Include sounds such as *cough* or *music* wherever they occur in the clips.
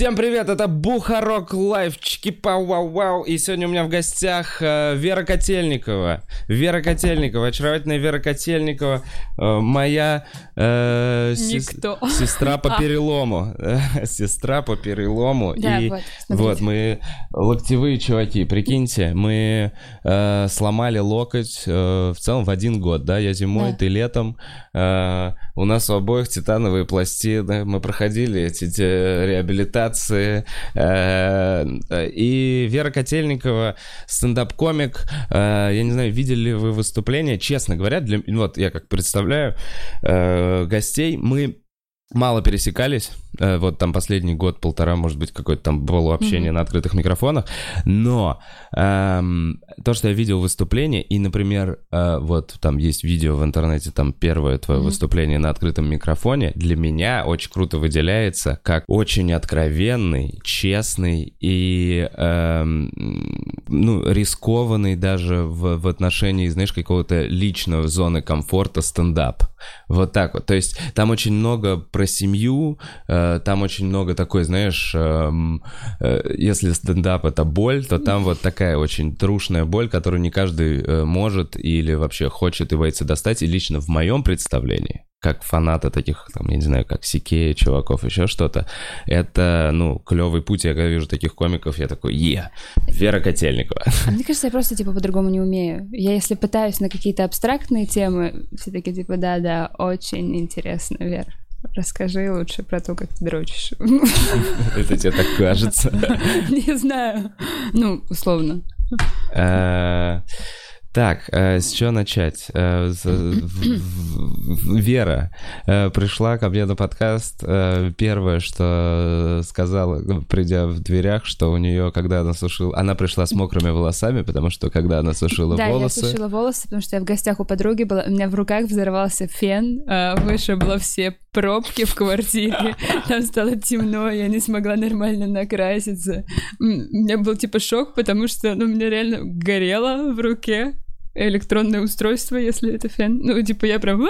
Всем привет, это Бухарок Лайв, чики пау вау вау И сегодня у меня в гостях э, Вера Котельникова. Вера Котельникова, очаровательная Вера Котельникова Моя э, сес- Никто. сестра по *laughs* перелому. *laughs* Сестра по перелому. Да, И вот, смотрите. вот, мы локтевые чуваки, прикиньте. Мы э, сломали локоть э, в целом в один год, да Я зимой, Да. ты летом. Э, У нас у обоих титановые пластины. Мы проходили эти реабилитации. Э, И Вера Котельникова, стендап-комик. Э, Я не знаю, видели ли вы выступление? Честно говоря, для... вот я как представляю э, гостей. Мы мало пересекались, э, вот там последний год, полтора, может быть, какое-то там было общение Мгм. на открытых микрофонах, но эм, то, что я видел выступление, и, например, э, вот там есть видео в интернете, там первое твое Мгм. выступление на открытом микрофоне, для меня очень круто выделяется как очень откровенный, честный и, эм, ну, рискованный даже в, в отношении, знаешь, какого-то личного зоны комфорта стендап. Вот так вот. То есть там очень много про семью, э, там очень много такой, знаешь, эм, э, если стендап это боль, то там вот такая очень трушная боль, которую не каждый э, может или вообще хочет и боится достать. И лично в моем представлении, как фаната таких, там, я не знаю, как Сикея, чуваков, еще что-то, это, ну, клевый путь. Я когда вижу таких комиков, я такой, е, Вера Котельникова. А мне кажется, я просто, типа, по-другому не умею. Я если пытаюсь на какие-то абстрактные темы, все таки типа, да-да, очень интересно, Вер. Расскажи лучше про то, как ты дрочишь. *laughs* Это тебе так кажется. *laughs* Не знаю. Ну, условно. Э, Так, э, с чего начать? В- Вера пришла ко мне на подкаст. Первое, что сказала, ну, придя в дверях, что у нее, когда она сушила... Она пришла с мокрыми волосами, потому что когда она сушила Да, волосы... я сушила волосы, потому что я в гостях у подруги была. У меня в руках взорвался фен, а, вышибло все пробки в квартире. *laughs* Там стало темно, я не смогла нормально накраситься. У меня был типа шок, потому что ну, у меня реально горело в руке электронное устройство, если это фен. Ну, типа, я прям...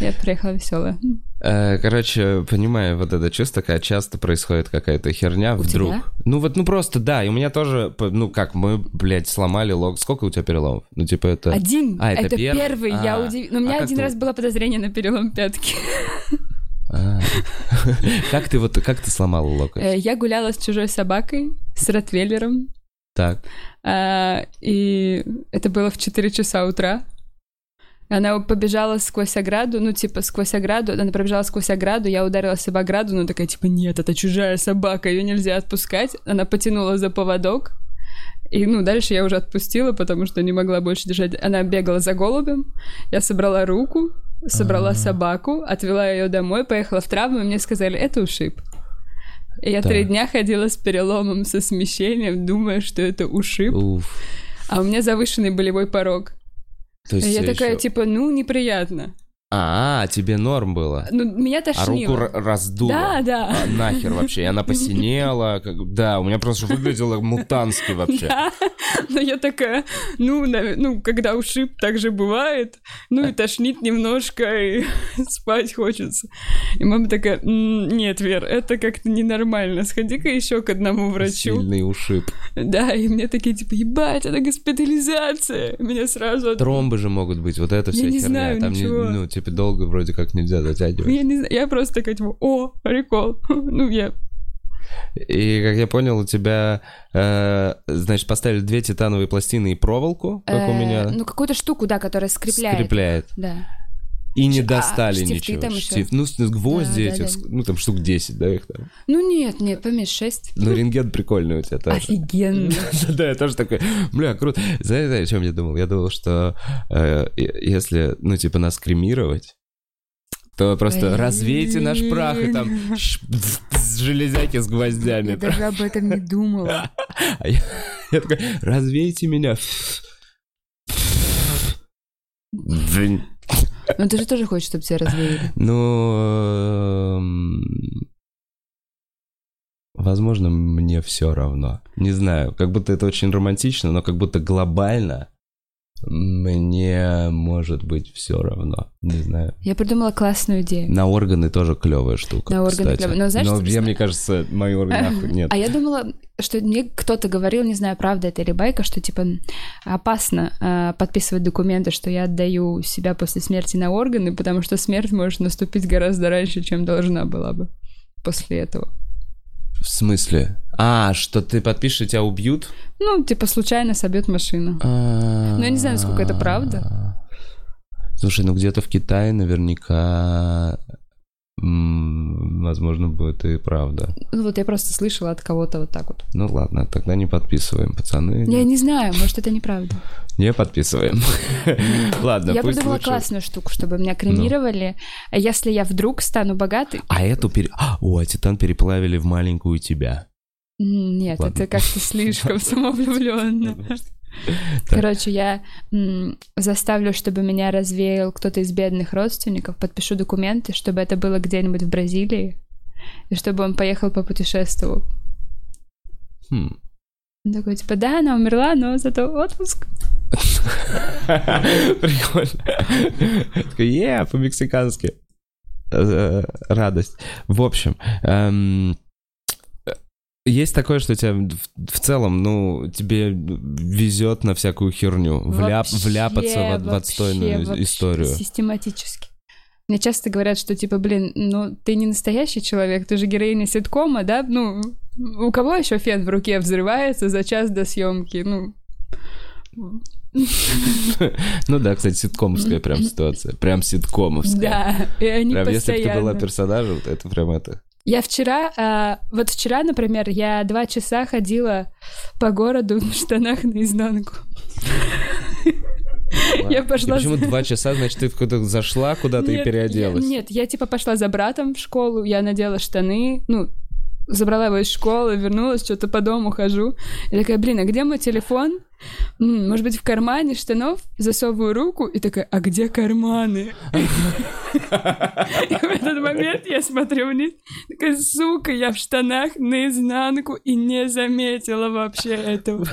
Я приехала веселая. Э, Короче, понимаю, вот это чувство, когда часто происходит какая-то херня У вдруг. тебя? Ну вот, ну просто, да, и у меня тоже, ну как, мы, блядь, сломали лог. Сколько у тебя переломов? Ну типа это... Один. А, это это первый? первый. Я А. удив... Но у А меня как один ты- раз было подозрение на перелом пятки. А. *laughs* Как ты вот, как ты сломала локоть? Э, Я гуляла с чужой собакой, с ротвейлером. Так. А, и это было в 4 часа утра. Она побежала сквозь ограду, ну, типа, сквозь ограду, она пробежала сквозь ограду, я ударилась об ограду, но такая, типа, нет, это чужая собака, ее нельзя отпускать. Она потянула за поводок, и, ну, дальше я уже отпустила, потому что не могла больше держать. Она бегала за голубем, я собрала руку, собрала А. собаку, отвела ее домой, поехала в травму, и мне сказали, это ушиб. Я три Так. дня ходила с переломом, со смещением, думая, что это ушиб. Уф. А у меня завышенный болевой порог. То есть я такая, типа, ну, неприятно. А, тебе норм было? Ну, меня А тошнило. руку р- раздуло? Да, да. А, нахер вообще? И она *laughs* посинела? как- Да, у меня просто выглядело мутански вообще. Да, но я такая, ну, нав- ну, когда ушиб, так же бывает. Ну, и тошнит немножко, и *laughs* спать хочется. И мама такая, «М, нет, Вер, это как-то ненормально. Сходи-ка еще к одному врачу. Сильный ушиб. Да, и мне такие, типа, ебать, это госпитализация. Меня сразу... Тромбы же могут быть, вот это Я вся не херня. знаю Там, не- ничего. ну, типа, долго вроде как нельзя затягивать. Я не знаю, я просто такая, типа, о, прикол. *laughs* Ну, я И, как я понял, у тебя, э, значит, поставили две титановые пластины и проволоку, как у Э, меня, Ну, какую-то штуку, да, которая скрепляет. скрепляет. Да. И не А, достали штифты ничего. там ещё? Штифт. Ну, гвозди Да, да, этих, да. ну, там штук 10, да, их там. Ну, нет, нет, поменьше, шесть. Ну, рентген прикольный у тебя тоже. Офигенно. *laughs* Да, я тоже такой, бля, круто. Знаете, о чем я думал? Я думал, что э, если, ну, типа, нас кремировать, то просто развейте наш прах, и там *laughs* железяки с гвоздями. Я даже об этом не думала. *laughs* А я, я такой, развейте меня. Дзынь. Но ты же тоже хочешь, чтобы тебя развеяли. Ну, эм, возможно, мне все равно. Не знаю, как будто это очень романтично, но как будто глобально Мне может быть все равно. Не знаю. Я придумала классную идею. На органы тоже клевая штука. На органы клёвая. Но знаешь, что я, мне кажется, мои органы *laughs* нет. А я думала, что мне кто-то говорил, не знаю, правда это или байка, что типа опасно э, подписывать документы, что я отдаю себя после смерти на органы, потому что смерть может наступить гораздо раньше, чем должна была бы после этого. В смысле? А, что ты подпишешь, и тебя убьют? Ну, типа случайно собьет машина. Ну, я не знаю, насколько это правда. Слушай, ну где-то в Китае наверняка, возможно, будет и правда. Ну вот я просто слышала от кого-то вот так вот. Ну ладно, тогда не подписываем, пацаны. Я не знаю, может это неправда. Не подписываем. *laughs* Ладно, я придумала классную штуку, чтобы меня кремировали. А Если я вдруг стану богатой... А эту. А, О, а Титан переплавили в маленькую тебя. Нет, Ладно. это как-то слишком *laughs* самовлюбленно. *laughs* Короче, я заставлю, чтобы меня развеял кто-то из бедных родственников, подпишу документы, чтобы это было где-нибудь в Бразилии, и чтобы он поехал попутешествовал. Хм. Он такой, типа, да, она умерла, но зато отпуск. *laughs* Прикольно. Такой, е, по-мексикански. Э, Радость. В общем, эм, э, есть такое, что тебя в, в целом, ну, тебе везет на всякую херню, вляп- Вообще, вляпаться в, в вообще, отстойную вообще, историю. Систематически. Мне часто говорят, что типа, блин, ну ты не настоящий человек, ты же героиня ситкома, да? Ну, у кого еще фен в руке взрывается за час до съемки? Ну, *laughs* Ну да, кстати, ситкомовская прям ситуация. Прям ситкомовская. да, и они Прям если бы ты постоянно. была персонажем, то это прям это. Я вчера, а, вот вчера, например, я два часа ходила по городу в штанах наизнанку. Я пошла... Почему два часа, значит, ты куда-то зашла куда-то и переоделась? нет, я типа пошла за братом в школу, я надела штаны, ну, забрала его из школы, вернулась, что-то по дому хожу. И такая, блин, а где мой телефон? Может быть, в кармане штанов? Засовываю руку и такая, а где карманы? И в этот момент я смотрю вниз, такая, сука, я в штанах наизнанку и не заметила вообще этого.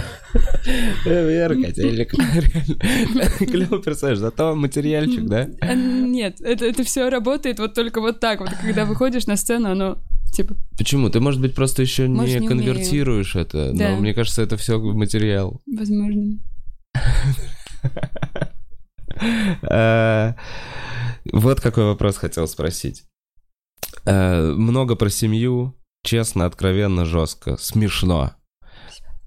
Э, телек. Реально. Клевый персонаж, зато материальчик, да? Нет, это, это все работает вот только вот так вот. Когда выходишь на сцену, оно типа Почему? Ты, может быть, просто еще Может, не не конвертируешь это, Да. но мне кажется, это все материал. возможно. *laughs* Э, Вот какой вопрос хотел спросить. Э, Много про семью, честно, откровенно, жестко, смешно.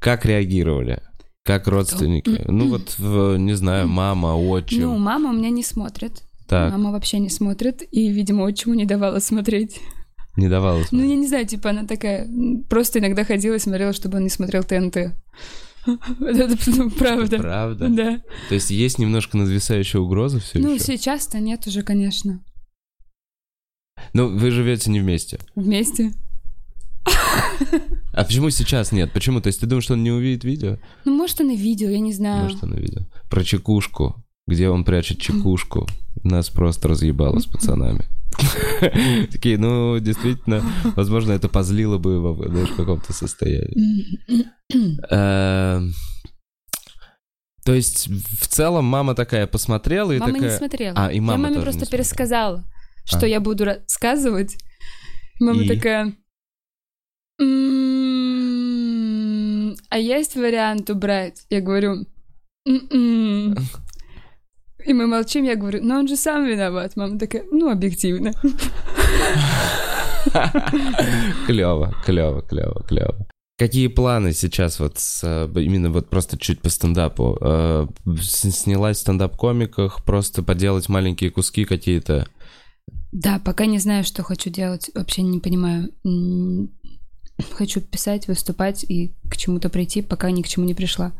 Как реагировали? Как родственники? Ну вот, не знаю, мама, отчим. Ну, мама у меня не смотрит. так, Мама вообще не смотрит, и, видимо, отчиму не давала смотреть. Не давала Ну, смотреть. я не знаю, типа, она такая... Просто иногда ходила и смотрела, чтобы он не смотрел ТНТ. *laughs* Это ну, правда. Правда? Да. То есть есть немножко надвисающая угроза все Ну, сейчас-то нет уже, конечно. Ну, вы живете не вместе. Вместе. А почему сейчас нет? Почему? То есть ты думаешь, что он не увидит видео? Ну, может, он и видел, я не знаю. Может, он увидел. Про чекушку. Где он прячет чекушку. Нас просто разъебало с пацанами. Такие, ну, действительно, возможно, это позлило бы в каком-то состоянии. Эм, То есть, в целом, мама такая посмотрела и Мама не такая... смотрела. А, и мама Я маме тоже просто пересказала, что А. я буду рассказывать. Мама И? такая... «М, А есть вариант убрать? Я говорю... И мы молчим, я говорю, но он же сам виноват. Мама такая, ну, объективно. *laughs* Клево, клево, клево, клево. Какие планы сейчас вот с, э, именно вот просто чуть по стендапу? Э, Снялась в стендап-комиках, просто поделать маленькие куски какие-то? Да, пока не знаю, что хочу делать. Вообще не понимаю. Хочу писать, выступать и к чему-то прийти, пока ни к чему не пришла.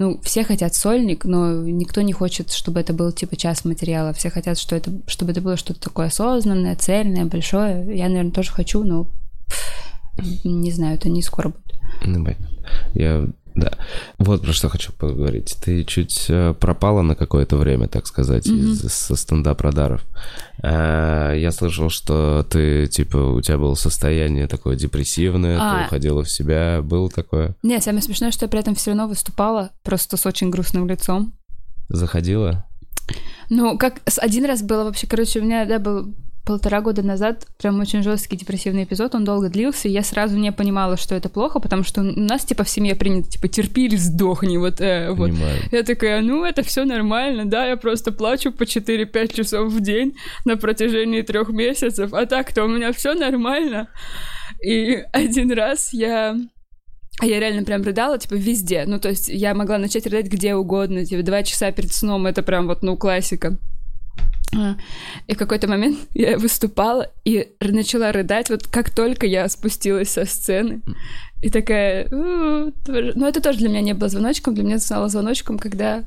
Ну, все хотят сольник, но никто не хочет, чтобы это был типа час материала. Все хотят, что это, чтобы это было что-то такое осознанное, цельное, большое. Я, наверное, тоже хочу, но не знаю, это не скоро будет. Ну. Я, да. Вот про что хочу поговорить. Ты чуть э, пропала на какое-то время, так сказать, Мгм. из, со стендап-радаров. Э, Я слышал, что ты, типа, у тебя было состояние такое депрессивное, А. ты уходила в себя, было такое? Не, самое смешное, что я при этом все равно выступала просто с очень грустным лицом. Заходила? Ну, как один раз было вообще, короче, у меня, да, был полтора года назад прям очень жесткий депрессивный эпизод, он долго длился, и я сразу не понимала, что это плохо, потому что у нас, типа, в семье принято, типа, терпи или сдохни, вот, э, вот. Понимаю. Я такая, ну, это все нормально, да, я просто плачу по 4-5 часов в день на протяжении трех месяцев, а так-то у меня все нормально. И один раз я... А я реально прям рыдала, типа, везде. Ну, то есть я могла начать рыдать где угодно, типа, два часа перед сном, это прям вот, ну, классика. А, И в какой-то момент *laughs* я выступала и начала рыдать, вот как только я спустилась со сцены. И такая... Ну, это тоже для меня не было звоночком, для меня стало звоночком, когда...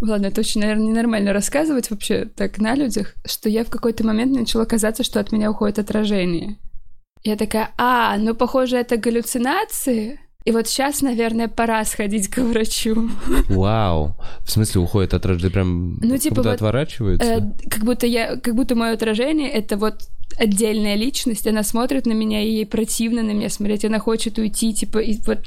Ладно, это очень, наверное, ненормально рассказывать вообще так на людях, что я в какой-то момент начала казаться, что от меня уходит отражение. Я такая, а, ну, похоже, это галлюцинации. И вот сейчас, наверное, пора сходить к врачу. *laughs* Вау. В смысле уходит от рождения? Прям Ну, типа куда вот, отворачивается? Э, как будто я, как будто мое отражение это вот отдельная личность, она смотрит на меня, и ей противно на меня смотреть, она хочет уйти, типа, и вот...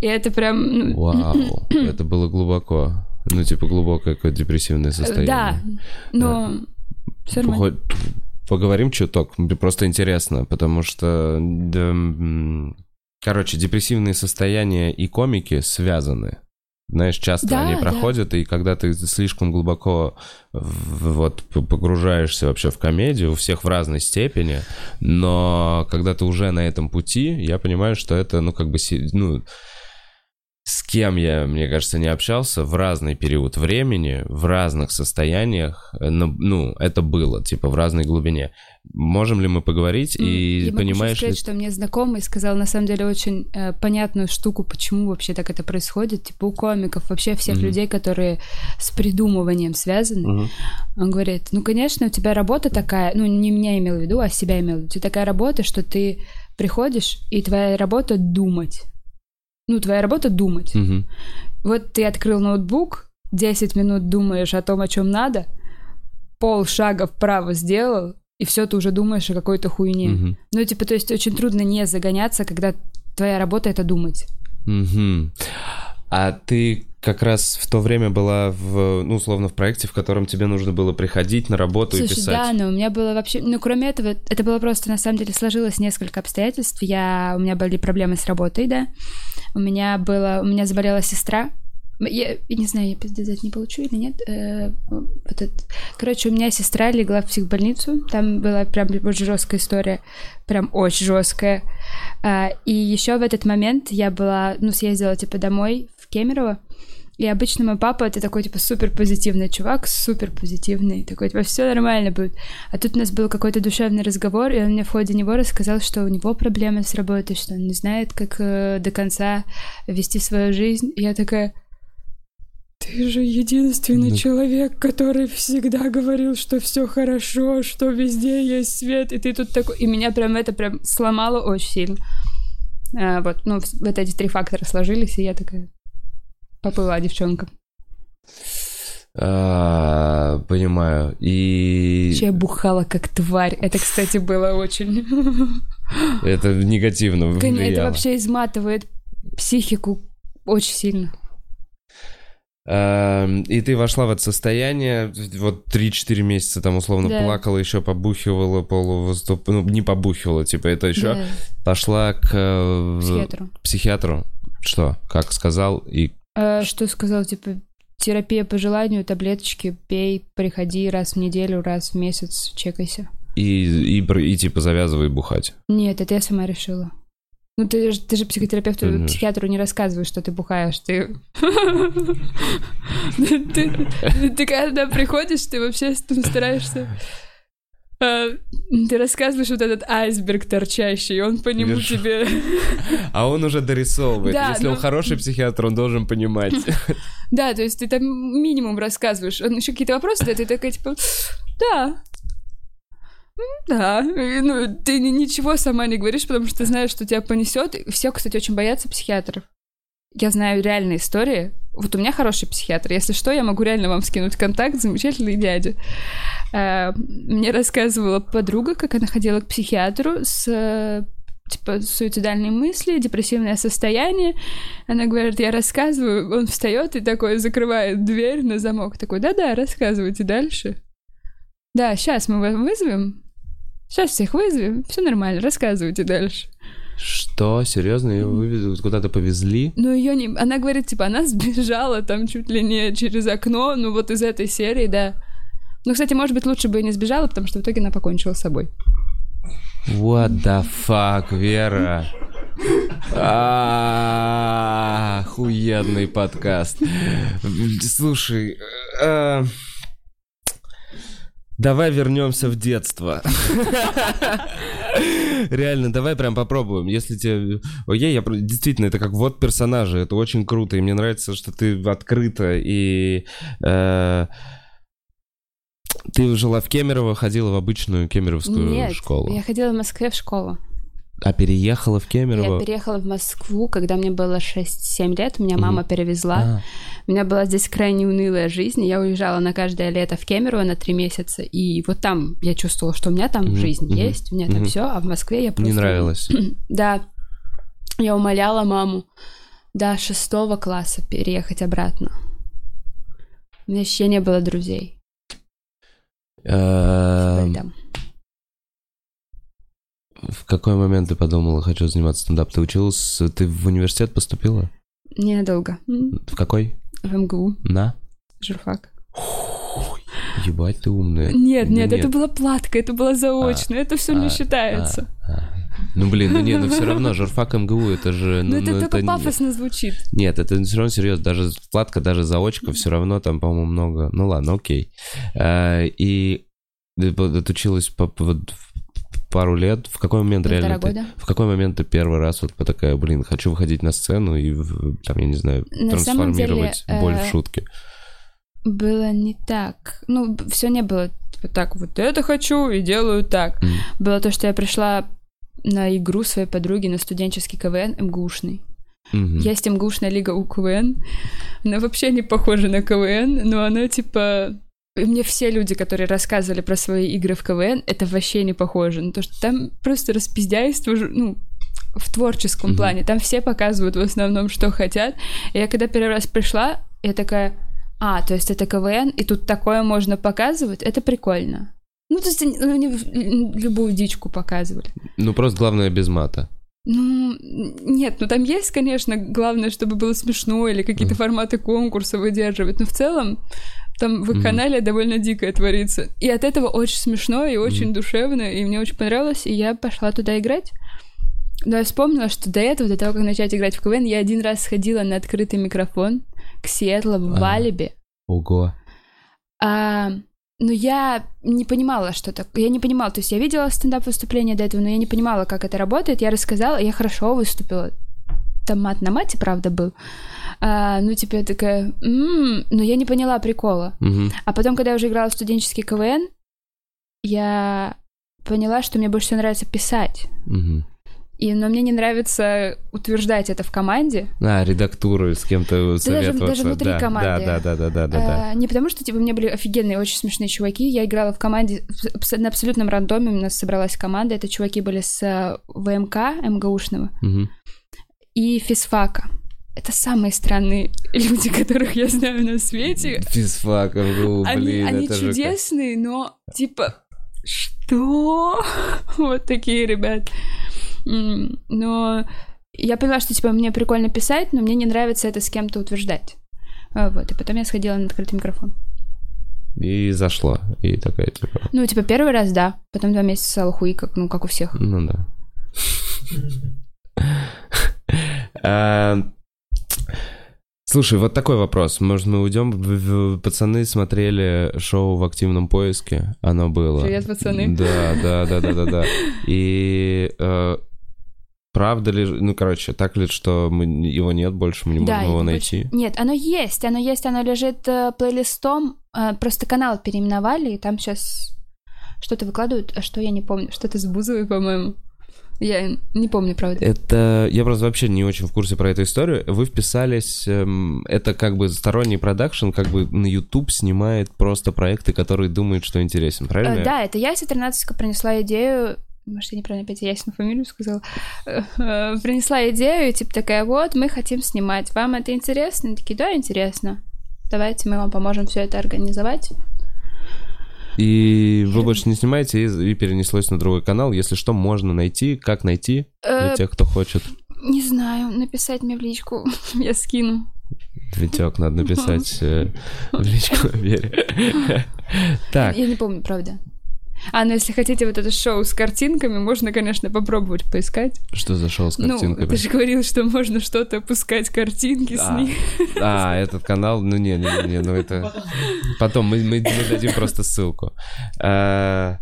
И это прям... ну, Вау. *clears throat* Это было глубоко. Ну, типа глубокое какое-то депрессивное состояние. Да, но... Все нормально. Поход- Поговорим чуток, мне просто интересно, потому что, да, короче, депрессивные состояния и комики связаны. Знаешь, часто Да, они да. проходят, и когда ты слишком глубоко в- вот погружаешься вообще в комедию, у всех в разной степени, но когда ты уже на этом пути, я понимаю, что это, ну, как бы, ну, с кем я, мне кажется, не общался в разный период времени, в разных состояниях, э, ну, это было, типа, в разной глубине. Можем ли мы поговорить и я могу понимаешь сказать, ли... что мне знакомый сказал на самом деле очень э, понятную штуку, почему вообще так это происходит. Типа у комиков, вообще всех Мгм. людей, которые с придумыванием связаны. Мгм. Он говорит, ну, конечно, у тебя работа такая, ну, не меня имел в виду, а себя имел в виду. У тебя такая работа, что ты приходишь, и твоя работа думать. Ну, твоя работа думать. Мгм. Вот ты открыл ноутбук, 10 минут думаешь о том, о чем надо, пол шага вправо сделал, и все, ты уже думаешь о какой-то хуйне. Мгм. Ну, типа, то есть очень трудно не загоняться, когда твоя работа — это думать. Мгм. А ты как раз в то время была в, ну, условно, в проекте, в котором тебе нужно было приходить на работу и Слушай, писать. да, но у меня было вообще... Ну, кроме этого, это было просто, на самом деле, сложилось несколько обстоятельств. Я... У меня были проблемы с работой, да. У меня было... У меня заболела сестра. Я, я не знаю, я пиздец не получу или нет. Э, вот это- Короче, у меня сестра легла в психбольницу. Там была прям очень жесткая история. Прям очень жесткая. А, и еще в этот момент я была... Ну, съездила, типа, домой в Кемерово. И обычно мой папа это такой, типа, супер позитивный чувак, супер позитивный, такой, типа, все нормально будет. А тут у нас был какой-то душевный разговор, и он мне в ходе него рассказал, что у него проблемы с работой, что он не знает, как э, до конца вести свою жизнь. И я такая, ты же единственный Ну. человек, который всегда говорил, что все хорошо, что везде есть свет, и ты тут такой... И меня прям это прям сломало очень сильно. А, вот, ну, вот эти три фактора сложились, и я такая поплыла девчонка. А, понимаю. И я бухала как тварь. Это, кстати, было очень... это негативно Конечно, Это влияло. вообще изматывает психику очень сильно. Эм, И ты вошла в это состояние, вот 3-4 месяца там условно Да. плакала, еще побухивала, полувыступ... ну не побухивала, типа это еще Да, пошла к э, психиатру. психиатру. Что, как сказал, и Э, что сказал, типа, терапия по желанию, таблеточки, пей, приходи раз в неделю, раз в месяц, чекайся. и, и, и типа завязывай бухать. Нет, это я сама решила. Ну, ты, же- ты же психотерапевту, Конечно. психиатру не рассказываешь, что ты бухаешь. Ты... ты, когда приходишь, ты вообще ну, стараешься... а, Ты рассказываешь вот этот айсберг торчащий, и он по нему Хорошо. тебе... А он уже дорисовывает. Да, Если он ну- хороший психиатр, он должен понимать. Да, то есть ты там минимум рассказываешь. Он еще какие-то вопросы задает, и ты такая, типа, да, да. Ну, ты ни- ничего сама не говоришь, потому что знаешь, что тебя понесет. Все, кстати, очень боятся психиатров. Я знаю реальные истории. Вот у меня хороший психиатр. Если что, я могу реально вам скинуть контакт. Замечательный дядя. Э, Мне рассказывала подруга, как она ходила к психиатру с э, типа, суицидальные мысли, депрессивное состояние. Она говорит, я рассказываю, он встает и такой закрывает дверь на замок, такой, да-да, рассказывайте дальше. Да, сейчас мы вас вызовем, сейчас всех вызовем, все нормально, рассказывайте дальше. Что? Серьезно? Ее вывезли, куда-то повезли? Ну, ее не... Она говорит, типа, она сбежала там чуть ли не через окно, ну, вот из этой серии, да. Ну, кстати, может быть, лучше бы и не сбежала, потому что в итоге она покончила с собой. What the fuck, Вера? Охуенный подкаст. Слушай, э, давай вернемся в детство. Реально, давай прям попробуем. Если тебе... Ой, я действительно, это как вот персонажи, это очень круто, и мне нравится, что ты открыта, и... э, Ты жила в Кемерово, ходила в обычную кемеровскую Нет, школу. я ходила в Москве в школу. А переехала в Кемерово? Я переехала в Москву, когда мне было 6-7 лет, меня мама перевезла. А, У меня была здесь крайне унылая жизнь. Я уезжала на каждое лето в Кемерово на три месяца. И вот там я чувствовала, что у меня там Мгм, жизнь мгм, есть, у меня там мгм. все, а в Москве я просто... Не нравилось. *clears throat* Да. Я умоляла маму до шестого класса переехать обратно. У меня вообще не было друзей. Эм, Поэтому. В какой момент ты подумала, хочу заниматься стендап? Ты училась, ты в университет поступила? Ненадолго. М, В какой? В МГУ, На? журфак. Ебать, ты умная. Нет, Да нет, это была платка, это было заочно, это все не а, считается. А, а. Ну блин, ну не, ну все равно, *laughs* журфак МГУ, это же... Но Ну, это ну, только не- пафосно звучит. Нет, это все равно серьезно, даже платка, даже заочка, все равно там, по-моему, много. Ну ладно, окей. А, И ты отучилась по, вот пару лет. В какой момент Полтора реально ты, года. в какой момент ты первый раз вот такая, блин, хочу выходить на сцену и в- там, я не знаю, На самом деле, трансформировать боль в э, шутки. Было не так. Ну, все не было типа так, вот это хочу и делаю так. М. Было то, что я пришла на игру своей подруги на студенческий КВН МГУшный. Мгм. Есть МГУшная лига у КВН. Она вообще не похожа на КВН, но она типа... И мне все люди, которые рассказывали про свои игры в КВН, это вообще не похоже. Ну, то, что там просто распиздяйство, ну, в творческом Мгм. плане. Там все показывают в основном, что хотят. И я когда первый раз пришла, я такая, а, то есть это КВН, и тут такое можно показывать, это прикольно. Ну, то есть они, ну, любую дичку показывали. Ну, просто главное без мата. Ну, нет, ну там есть, конечно, главное, чтобы было смешно или какие-то форматы конкурса выдерживать, но в целом там в их Мгм. канале довольно дикое творится. И от этого очень смешно и очень душевно, и мне очень понравилось, и я пошла туда играть. Но я вспомнила, что до этого, до того, как начать играть в КВН, я один раз сходила на открытый микрофон к Сиэтлу в А. Валибе. Ого. А, но я не понимала, что так. Я не понимала, то есть я видела стендап-выступление до этого, но я не понимала, как это работает. Я рассказала, я хорошо выступила. Там мат на мате, правда, был. А, ну, типа, я такая, «М-м», но я не поняла прикола. Мгм. А потом, когда я уже играла в студенческий КВН, я поняла, что мне больше всего нравится писать. Мгм. И, но мне не нравится утверждать это в команде. А, редактуру с кем-то даже- советоваться. даже внутри да, команды. Да, да, да, да, да, да. А, Не потому, что типа у меня были офигенные, очень смешные чуваки. Я играла в команде на абсолютном рандоме. У нас собралась команда. Это чуваки были с э, ВМК МГУшного Мгм. и физфака. Это самые странные люди, *laughs* которых я знаю на свете. Физфак, МГУ, Они, блин, они это же как- чудесные, но типа что? *laughs* Вот такие ребят. Но я поняла, что типа мне прикольно писать, но мне не нравится это с кем-то утверждать. А, Вот, и потом я сходила на открытый микрофон. И зашло. И такая, типа, Ну, типа, первый раз, да. Потом два месяца стала хуи, как, ну, как у всех. ну да. *laughs* Слушай, вот такой вопрос. Может, мы уйдем? Пацаны смотрели шоу в активном поиске. Оно было. Привет, пацаны. Да, да, да, да, да, да. И э, правда ли, ну, короче, так ли, что мы, его нет больше, мы не Да, можем его его найти? Нет, оно есть, оно есть, оно лежит э, плейлистом. э, просто канал переименовали, и там сейчас что-то выкладывают, а что я не помню. Что-то с Бузовой, по-моему. Я не помню, правда. Это я просто вообще не очень в курсе про эту историю. Вы вписались, эм, это как бы сторонний продакшн, как бы на YouTube снимает просто проекты, которые думают, что интересен, правильно? Э, да, это я, 13 принесла идею может, я неправильно опять ясную фамилию сказала, э, принесла идею, типа такая, вот, мы хотим снимать, вам это интересно? Они такие, да, интересно. Давайте мы вам поможем все это организовать. И вы больше не снимаете, и, и перенеслось на другой канал. Если что, можно найти. Как найти для Э, тех, кто хочет? Не знаю, написать мне в личку, *laughs* я скину. Витек, надо написать э, в личку Вере. *laughs* Так, Я не помню, правда. А, ну если хотите вот это шоу с картинками, можно, конечно, попробовать поискать. что за шоу с Ну, картинками? ты же говорил, что можно что-то опускать, картинки с А, них. а, этот канал, ну не, не, не, ну это... Потом мы, мы, мы дадим просто ссылку. А,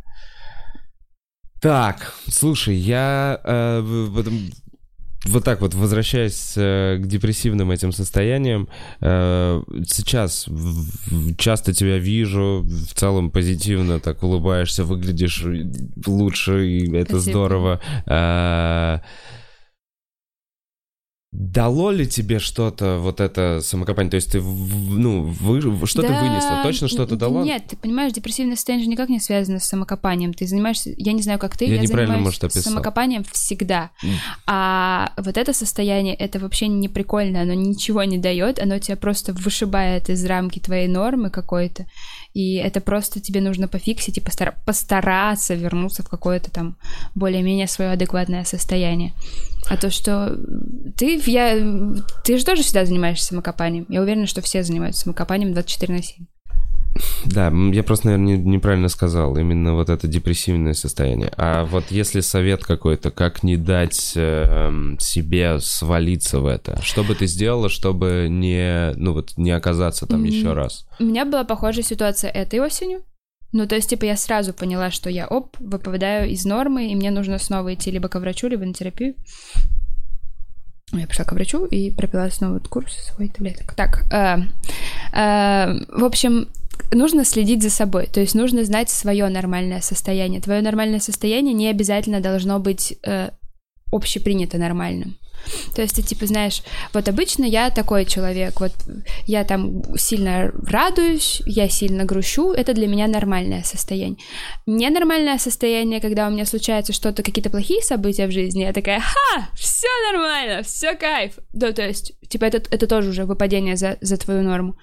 Так, слушай, я э, вот так вот возвращаясь э, к депрессивным этим состояниям, э, сейчас часто тебя вижу, в целом позитивно так улыбаешься, выглядишь лучше, и это Спасибо. здорово. Дало ли тебе что-то вот это самокопание? То есть ты, ну, вы, что ты Да, вынесла? Точно что-то дало? Нет, ты понимаешь, депрессивное состояние же никак не связано с самокопанием. Ты занимаешься, я не знаю, как ты, Я я, неправильно, занимаюсь может, описал. самокопанием всегда. А вот это состояние, это вообще не прикольно, оно ничего не дает, оно тебя просто вышибает из рамки твоей нормы какой-то. И это просто тебе нужно пофиксить и постара- постараться вернуться в какое-то там более-менее свое адекватное состояние. А то, что ты, я, ты же тоже всегда занимаешься самокопанием. Я уверена, что все занимаются самокопанием 24 на 7. Да, я просто, наверное, не- неправильно сказал. Именно вот это депрессивное состояние. А вот если совет какой-то, как не дать э, себе свалиться в это? Что бы ты сделала, чтобы не, ну вот, не оказаться там М. еще раз? У меня была похожая ситуация этой осенью. Ну, то есть, типа, я сразу поняла, что я, оп, выпадаю из нормы, и мне нужно снова идти либо ко врачу, либо на терапию. Я пошла к врачу и пропила снова вот курс свой таблеток. Так, э, э, в общем, нужно следить за собой, то есть нужно знать свое нормальное состояние. Твое нормальное состояние не обязательно должно быть э, общепринято нормальным. То есть ты типа знаешь, вот обычно я такой человек, вот я там сильно радуюсь, я сильно грущу, это для меня нормальное состояние. Ненормальное состояние, когда у меня случается что-то, какие-то плохие события в жизни, я такая, ха, все нормально, все кайф. Да, то есть, типа, это, это тоже уже выпадение за, за твою норму.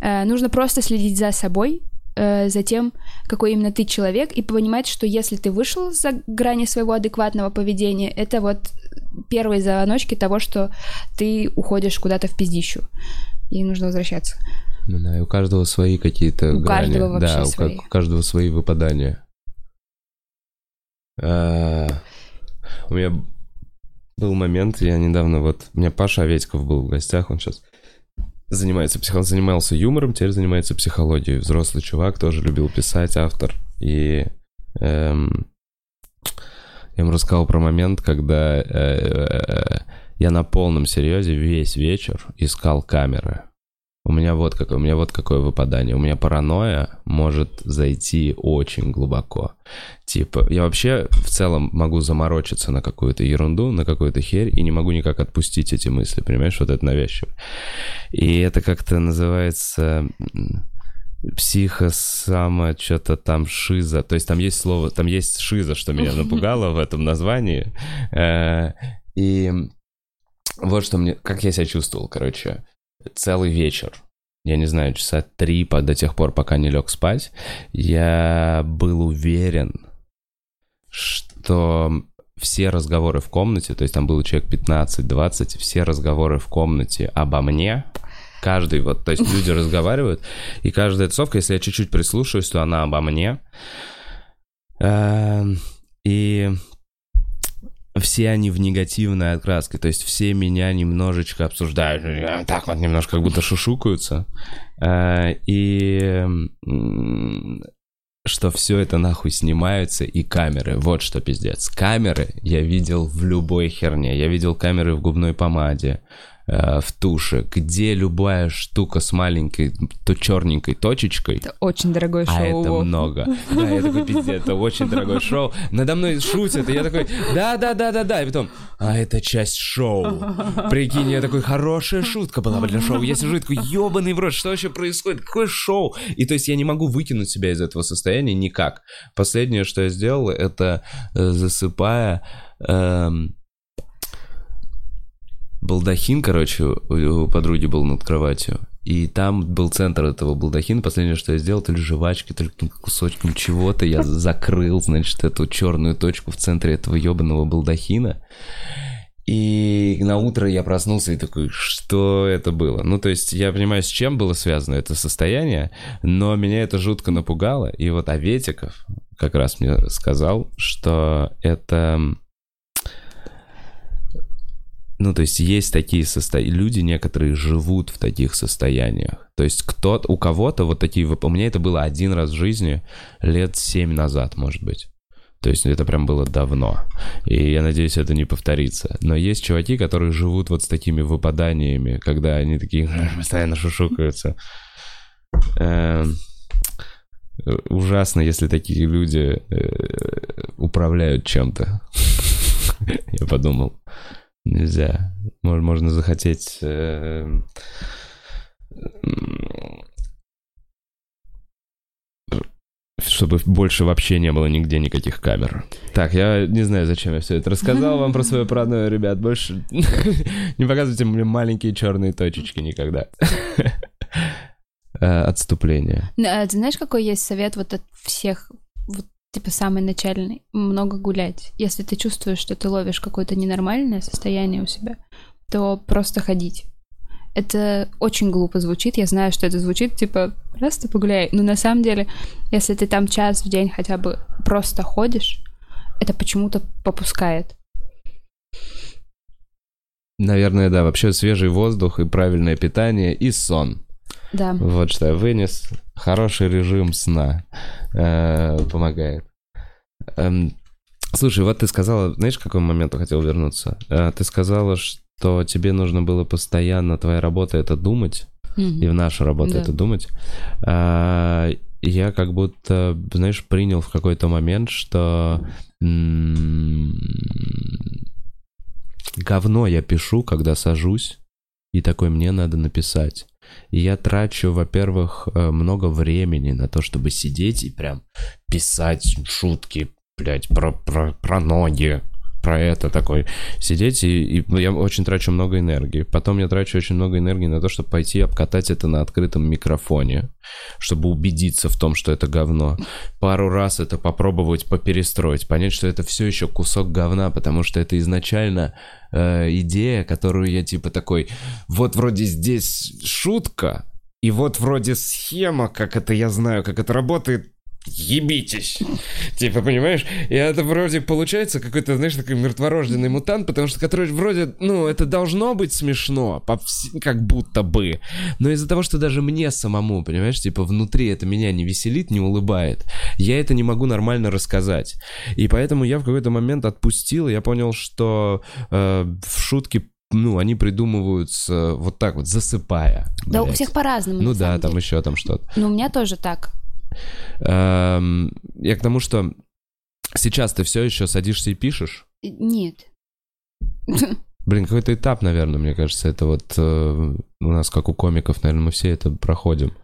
Э, нужно просто следить за собой, э, за тем, какой именно ты человек, и понимать, что если ты вышел за грани своего адекватного поведения, это вот первые звоночки того, что ты уходишь куда-то в пиздищу, и нужно возвращаться. Ну да, и у каждого свои какие-то У грани. каждого вообще да, у, свои. у каждого свои выпадания. А, У меня был момент, я недавно вот... У меня Паша Аветьков был в гостях, он сейчас занимается психо... занимался юмором, теперь занимается психологией. Взрослый чувак, тоже любил писать, автор. И эм, я ему рассказал про момент, когда э, я на полном серьезе весь вечер искал камеры. У меня вот какое, у меня вот какое выпадание. У меня паранойя может зайти очень глубоко. Типа, я вообще в целом могу заморочиться на какую-то ерунду, на какую-то херь, и не могу никак отпустить эти мысли, понимаешь, вот это навязчиво. И это как-то называется м, психосама, что-то там шиза. То есть там есть слово, там есть шиза, что меня напугало в этом названии. Э, И вот что мне, как я себя чувствовал, короче, целый вечер. Я не знаю, часа три до тех пор, пока не лег спать, я был уверен, что все разговоры в комнате, то есть там было человек 15-20, все разговоры в комнате обо мне, каждый вот, то есть люди разговаривают, и каждая тусовка, если я чуть-чуть прислушаюсь, то она обо мне. Эм, И все они в негативной окраске, то есть все меня немножечко обсуждают, э, так вот немножко как будто шушукаются, Э, и что все это нахуй снимаются и камеры, вот что пиздец. Камеры я видел в любой херне, я видел камеры в губной помаде, э, в туше, где любая штука с маленькой, то черненькой точечкой. Это очень дорогое шоу. А это много. Да, я такой, пиздец, это очень дорогое шоу. Надо мной шутят, и я такой, да-да-да-да-да. И потом, а это часть шоу. Прикинь, я такой, хорошая шутка была бы для шоу. Я сижу и такой, ебаный в рот, что вообще происходит? Какое шоу? И то есть я не могу выкинуть себя из этого состояния никак. Последнее, что я сделал, это э, засыпая... эм, балдахин, короче, у, у подруги был над кроватью. И там был центр этого балдахина. Последнее, что я сделал, то ли жвачки, то ли кусочком чего-то. Я *laughs* закрыл, значит, эту черную точку в центре этого ебаного балдахина. И на утро я проснулся и такой, что это было? Ну, то есть я понимаю, с чем было связано это состояние, но меня это жутко напугало. И вот Аветиков как раз мне сказал, что это... Ну, то есть есть такие состояния, люди некоторые живут в таких состояниях. То есть кто-то, у кого-то вот такие, у меня это было один раз в жизни, лет семь назад, может быть. То есть это прям было давно. И я надеюсь, это не повторится. Но есть чуваки, которые живут вот с такими выпаданиями, когда они такие *laughs* постоянно шушукаются. Эм, Ужасно, если такие люди э, управляют чем-то. *laughs* Я подумал, нельзя. Мож- Можно захотеть... э, чтобы больше вообще не было нигде никаких камер. Так, я не знаю, зачем я все это рассказал вам про свою паранойю, ребят. Больше *laughs* не показывайте мне маленькие черные точечки никогда. *laughs* Э, Отступление. А ты знаешь, какой есть совет вот от всех, типа самый начальный? Много гулять. Если ты чувствуешь, что ты ловишь какое-то ненормальное состояние у себя, то просто ходить. Это очень глупо звучит. Я знаю, что это звучит, типа, просто погуляй. Но на самом деле, если ты там час в день хотя бы просто ходишь, это почему-то попускает. Наверное, да, вообще свежий воздух и правильное питание и сон. Да. Вот что я вынес. Хороший режим сна э, помогает. Эм, слушай, вот ты сказала, знаешь, к какому моменту хотел вернуться? Э, ты сказала, что тебе нужно было постоянно, твоя работа это думать, Мгм. и в нашу работу Да. это думать. А, я как будто, знаешь, принял в какой-то момент, что говно я пишу, когда сажусь, и такой мне надо написать. Я трачу, во-первых, э, много времени на то, чтобы сидеть и прям писать шутки, блядь, про, про, про ноги, про это такой. Сидеть, и, и я очень трачу много энергии. Потом я трачу очень много энергии на то, чтобы пойти обкатать это на открытом микрофоне, чтобы убедиться в том, что это говно. Пару раз это попробовать поперестроить, понять, что это все еще кусок говна, потому что это изначально э, идея, которую я типа такой, вот вроде здесь шутка, и вот вроде схема, как это я знаю, как это работает, ебитесь. Типа, понимаешь? И это вроде получается какой-то, знаешь, такой мертворожденный мутант, потому что который вроде, ну, это должно быть смешно, как будто бы. Но из-за того, что даже мне самому, понимаешь, типа внутри это меня не веселит, не улыбает, я это не могу нормально рассказать. И поэтому я в какой-то момент отпустил, и я понял, что э, в шутке ну, они придумываются вот так вот, засыпая. Да, у блядь. всех по-разному. Ну да, там деле. еще там что-то. Ну, у меня тоже так. Эм, я к тому, что сейчас ты все еще садишься и пишешь. Нет. Блин, какой-то этап, наверное, мне кажется, это вот э, у нас, как у комиков, наверное, мы все это проходим.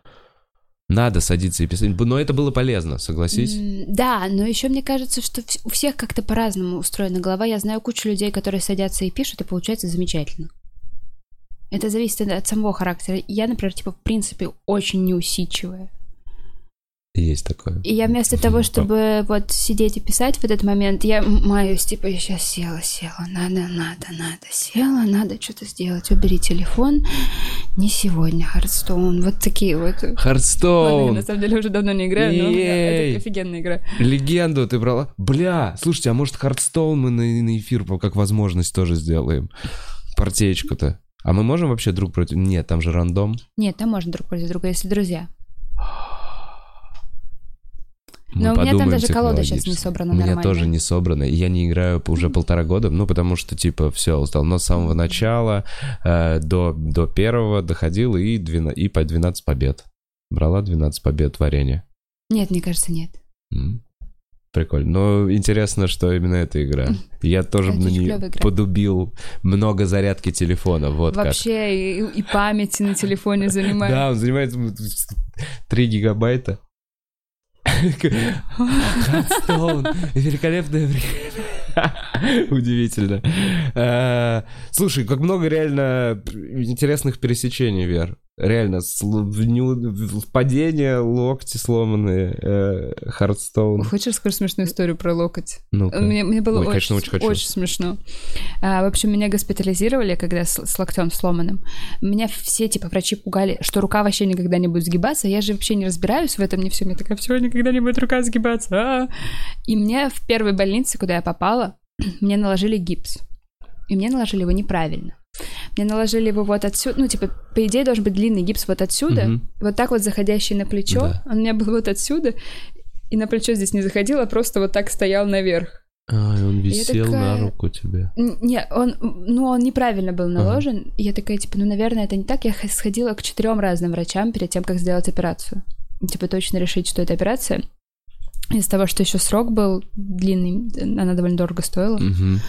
Надо садиться и писать. Но это было полезно, согласись? Да, но еще мне кажется, что у всех как-то по-разному устроена голова. Я знаю кучу людей, которые садятся и пишут, и получается замечательно. Это зависит от самого характера. Я, например, типа, в принципе, очень неусидчивая. Есть такое. И я вместо того, чтобы вот сидеть и писать в этот момент, я маюсь, типа, я сейчас села, села, надо, надо, надо, села, надо что-то сделать, убери телефон, не сегодня, Hearthstone, вот такие вот. Ладно, я Hearthstone! на самом деле уже давно не играю, но это офигенная игра. Легенду ты брала. Бля, слушайте, а может Hearthstone мы на, на эфир как возможность тоже сделаем? Партеечку-то. А мы можем вообще друг против... Нет, там же рандом. Нет, там можно друг против друга, если друзья. Мы Но у меня там даже колода сейчас не собрана У меня нормально. тоже не собрана. и Я не играю уже полтора года, ну, потому что, типа, все, устал. Но с самого начала э, до, до первого доходил и, 12, и по 12 побед. Брала 12 побед в арене. Нет, мне кажется, нет. Прикольно. Но интересно, что именно эта игра. Я тоже на нее подубил много зарядки телефона. Вот как. Вообще и, и памяти на телефоне занимает. Да, он занимает 3 гигабайта. Хардстоун. Великолепное время. *laughs* Удивительно. Э, Слушай, как много реально интересных пересечений, Вер. Реально, падение, локти сломанные, э, Хардстоун. Хочешь расскажу смешную историю про локоть? Ну-ка. Мне, мне было Ой, очень, конечно, очень хочу. очень смешно. А, в общем, меня госпитализировали, когда с, с локтем сломанным. Меня все, типа, врачи пугали, что рука вообще никогда не будет сгибаться. Я же вообще не разбираюсь в этом, не все. Мне такая, все, никогда не будет рука сгибаться. а». И мне в первой больнице, куда я попала, *clears throat* мне наложили гипс. И мне наложили его неправильно. Мне наложили его вот отсюда, ну, типа, по идее, должен быть длинный гипс вот отсюда, Мгм. вот так вот заходящий на плечо. Да. Он у меня был вот отсюда, и на плечо здесь не заходил, а просто вот так стоял наверх. А, и он висел такая- на руку тебе. Не, он, ну, он неправильно был наложен. И я такая, типа, ну, наверное, это не так. Я сходила к четырем разным врачам перед тем, как сделать операцию. Типа, точно решить, что это операция. Из-за того, что еще срок был длинный, она довольно дорого стоила. Мгм.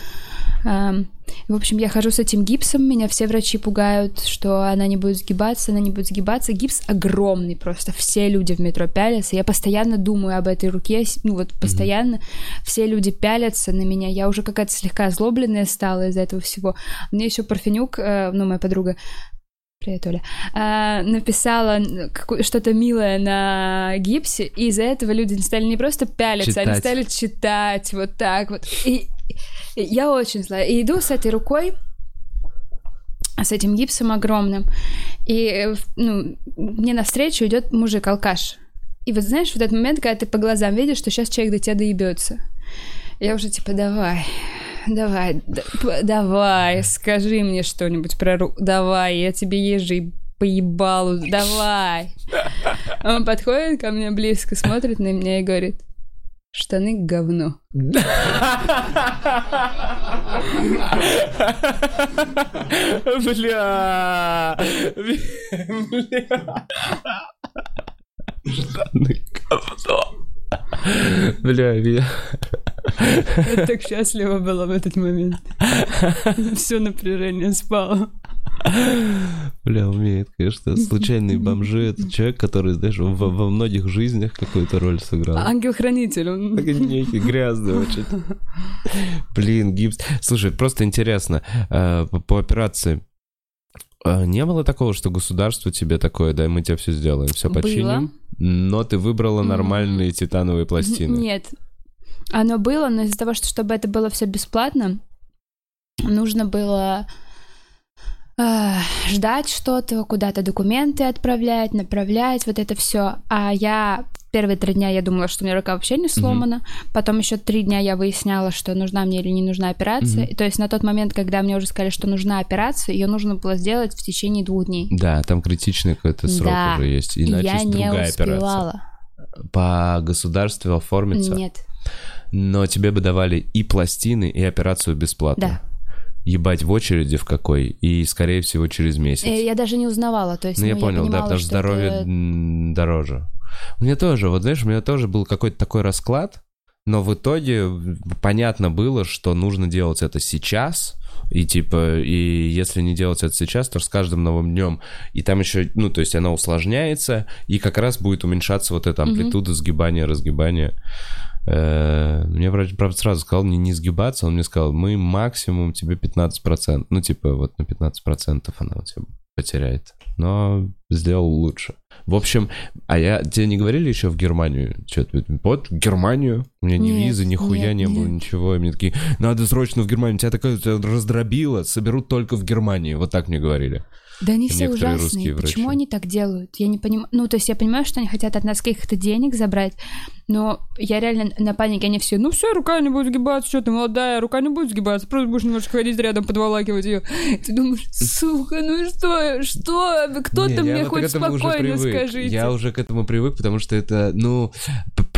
Ам, В общем, я хожу с этим гипсом, меня все врачи пугают, что она не будет сгибаться, она не будет сгибаться. Гипс огромный просто, все люди в метро пялятся. Я постоянно думаю об этой руке, ну вот постоянно все люди пялятся на меня. Я уже какая-то слегка озлобленная стала из-за этого всего. Мне еще Парфенюк, э, ну моя подруга, Привет, Оля. а, написала что-то милое на гипсе, и из-за этого люди стали не просто пялиться, они Читать. стали читать вот так вот. И, и я очень злая. И иду с этой рукой, с этим гипсом огромным, и э, ну, мне навстречу идет мужик-алкаш. И вот знаешь, в этот момент, когда ты по глазам видишь, что сейчас человек до тебя доебется. Я уже типа, давай, давай, давай, скажи мне что-нибудь про руку, давай, я тебе ежи по ебалу, давай. Он подходит ко мне близко, смотрит на меня и говорит, штаны говно. Бля! Бля! Штаны говно. Бля, я... Я так счастлива была в этот момент. Все напряжение спало. Бля, умеет, конечно. Случайные бомжи — это человек, который, знаешь, во, во многих жизнях какую-то роль сыграл. Ангел-хранитель, он... Некий грязный очень. Блин, гипс. Слушай, просто интересно, э, по, по операции э, не было такого, что государство тебе такое, да, мы тебе все сделаем, все Было. починим, но ты выбрала нормальные титановые пластины. Нет. Оно было, но из-за того, что чтобы это было все бесплатно, нужно было а, ждать что-то, куда-то документы отправлять, направлять, вот это все. А я первые три дня я думала, что у меня рука вообще не сломана. Потом еще три дня я выясняла, что нужна мне или не нужна операция. И То есть на тот момент, когда мне уже сказали, что нужна операция, ее нужно было сделать в течение двух дней. Да, там критичный какой-то срок Да. уже есть, иначе я не другая операция. успевала. По государству оформиться, Нет. Но тебе бы давали и пластины, и операцию бесплатно. Да. Ебать в очереди в какой, и, скорее всего, через месяц. Э, Я даже не узнавала, то есть Ну, я ну, понял, да, понимала, потому что здоровье это- дороже. У меня тоже, вот знаешь, у меня тоже был какой-то такой расклад, но в итоге понятно было, что нужно делать это сейчас, и типа, и если не делать это сейчас, то с каждым новым днем, и там еще, ну, то есть она усложняется, и как раз будет уменьшаться вот эта амплитуда сгибания, разгибания. Э, Мне врач, правда, сразу сказал не, не сгибаться, он мне сказал, мы максимум тебе 15%, ну, типа, вот на 15% она у тебя потеряет, но сделал лучше. В общем, а я тебе не говорили еще в Германию? Что-то, вот, в Германию. У меня ни Нет, визы, ни хуя нет, не было, нет. ничего. И мне такие, надо срочно в Германию. Тебя такое тебя раздробило, соберут только в Германии. Вот так мне говорили. Да они все Некоторые ужасные. врачи. Почему они так делают? Я не понимаю. Ну, то есть я понимаю, что они хотят от нас каких-то денег забрать, но я реально на панике. Они все, ну все, рука не будет сгибаться, что ты молодая, рука не будет сгибаться, просто будешь немножко ходить рядом, подволакивать ее. Ты думаешь, сука, ну что, что? Кто-то мне хоть спокойно привык. скажите. Я уже к этому привык, потому что это, ну,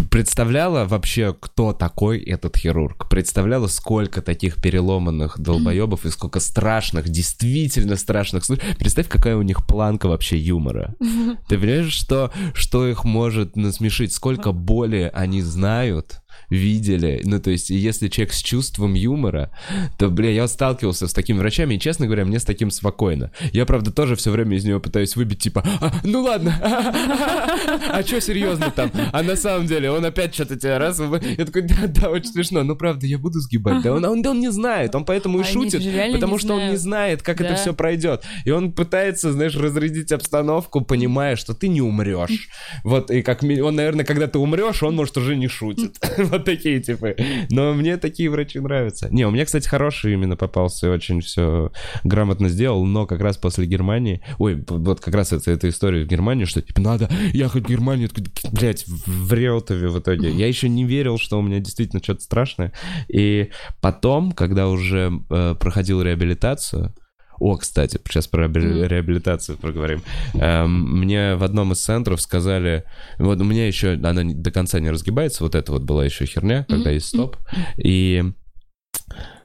представляла вообще, кто такой этот хирург? Представляла, сколько таких переломанных долбоебов и сколько страшных, действительно страшных случаев? Представь, какая у них планка вообще юмора. *laughs* Ты понимаешь, что, что их может насмешить? Сколько боли они знают? Видели. Ну, то есть, если человек с чувством юмора, то, бля, я сталкивался с такими врачами, и, честно говоря, мне с таким спокойно. Я, правда, тоже все время из него пытаюсь выбить, типа, а, ну ладно, а что серьезно там? А на самом деле, он опять что-то тебя раз... Я такой, да, да, очень смешно. Ну, правда, я буду сгибать. Да, он, он, он не знает, он поэтому и шутит, потому что он не знает, как это все пройдет. И он пытается, знаешь, разрядить обстановку, понимая, что ты не умрешь. Вот, и как он, наверное, когда ты умрешь, он, может, уже не шутит. *laughs* Вот такие типы. Но мне такие врачи нравятся. Не, у меня, кстати, хороший именно попался, очень все грамотно сделал, но как раз после Германии, ой, вот как раз это, эта история в Германии, что типа надо ехать в Германию, блядь, в Реутове в итоге. Я еще не верил, что у меня действительно что-то страшное. И потом, когда уже э, проходил реабилитацию, о, кстати, сейчас про реабилитацию проговорим. Эм, мне в одном из центров сказали, вот у меня еще она до конца не разгибается, вот это вот была еще херня, когда есть стоп, и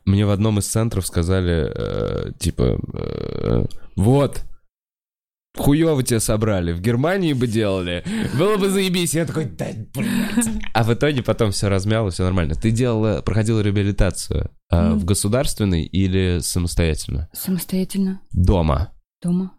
мне в одном из центров сказали, э, типа, э, вот, хуёво тебя собрали, в Германии бы делали, было бы заебись. Я такой, да, блядь. А в итоге потом все размяло, все нормально. Ты делала, проходила реабилитацию а, в государственной или самостоятельно? Самостоятельно. Дома? Дома.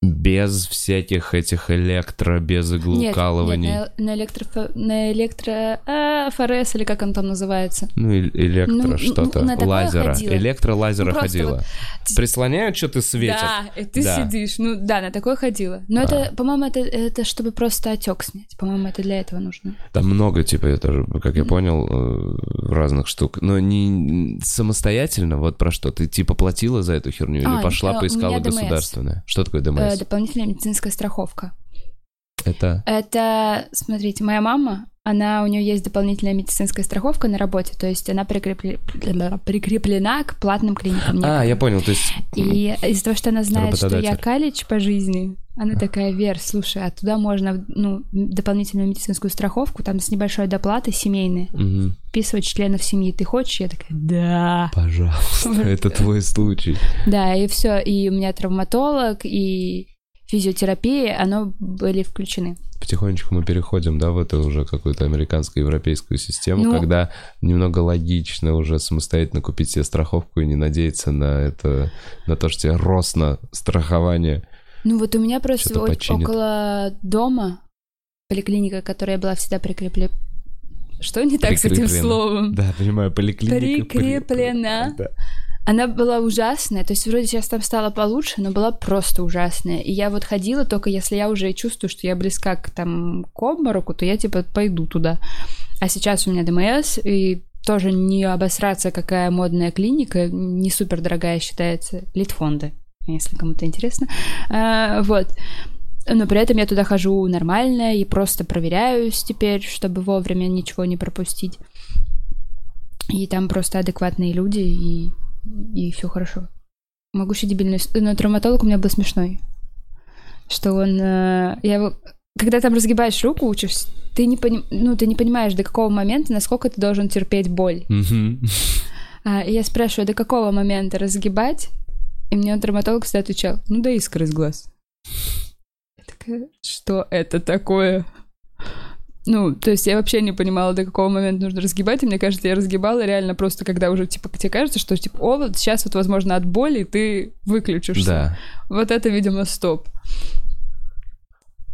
Без всяких этих электро, без иглоукалываний. Нет, нет, на, на электро... На электро... А, ФРС или как он там называется? Ну, электро ну, что-то. Ну, лазера. Ходила. Электро-лазера ну, ходила. Вот... Прислоняют, что ты светит. Да, и ты да. сидишь. Ну, да, на такое ходила. Но а. это, по-моему, это, это чтобы просто отек снять. По-моему, это для этого нужно. Там много, типа, это, как я понял, э, разных штук. Но не самостоятельно, вот про что. Ты, типа, платила за эту херню а, или пошла, поискала государственное? Что такое ДМС? Э, дополнительная медицинская страховка. Это? Это, смотрите, моя мама, она, у нее есть дополнительная медицинская страховка на работе, то есть она прикрепле, прикреплена к платным клиникам. А, я понял, то есть... И из-за того, что она знает, что я калич по жизни, она такая, Вер, слушай, а туда можно, ну, дополнительную медицинскую страховку, там с небольшой доплатой семейной, угу. вписывать членов семьи. Ты хочешь? Я такая, да. Пожалуйста, это твой случай. Да, и все. И у меня травматолог, и физиотерапия, оно были включены. Потихонечку мы переходим, да, в эту уже какую-то американско-европейскую систему, ну, когда немного логично уже самостоятельно купить себе страховку и не надеяться на это, на то, что тебе росно страхование ну вот у меня просто около дома поликлиника, которая была всегда прикреплена. Что не так с этим словом? Да, понимаю, поликлиника. Прикреплена. Да. Она была ужасная, то есть вроде сейчас там стало получше, но была просто ужасная. И я вот ходила только если я уже чувствую, что я близка к там к обмороку, то я типа пойду туда. А сейчас у меня ДМС, и тоже не обосраться, какая модная клиника, не супер дорогая считается, Литфонды если кому-то интересно. А, вот. Но при этом я туда хожу нормально и просто проверяюсь теперь, чтобы вовремя ничего не пропустить. И там просто адекватные люди, и, и все хорошо. Могу еще дебильную... Но травматолог у меня был смешной. Что он... Э, я когда там разгибаешь руку, учишься, ты не, пони... ну, ты не понимаешь, до какого момента, насколько ты должен терпеть боль. Mm-hmm. А, и я спрашиваю, до какого момента разгибать, и мне травматолог всегда отвечал, ну да искры из глаз. Я такая, что это такое? Ну, то есть я вообще не понимала, до какого момента нужно разгибать, и мне кажется, я разгибала реально просто, когда уже, типа, тебе кажется, что, типа, о, вот сейчас вот, возможно, от боли ты выключишься. Да. Вот это, видимо, стоп.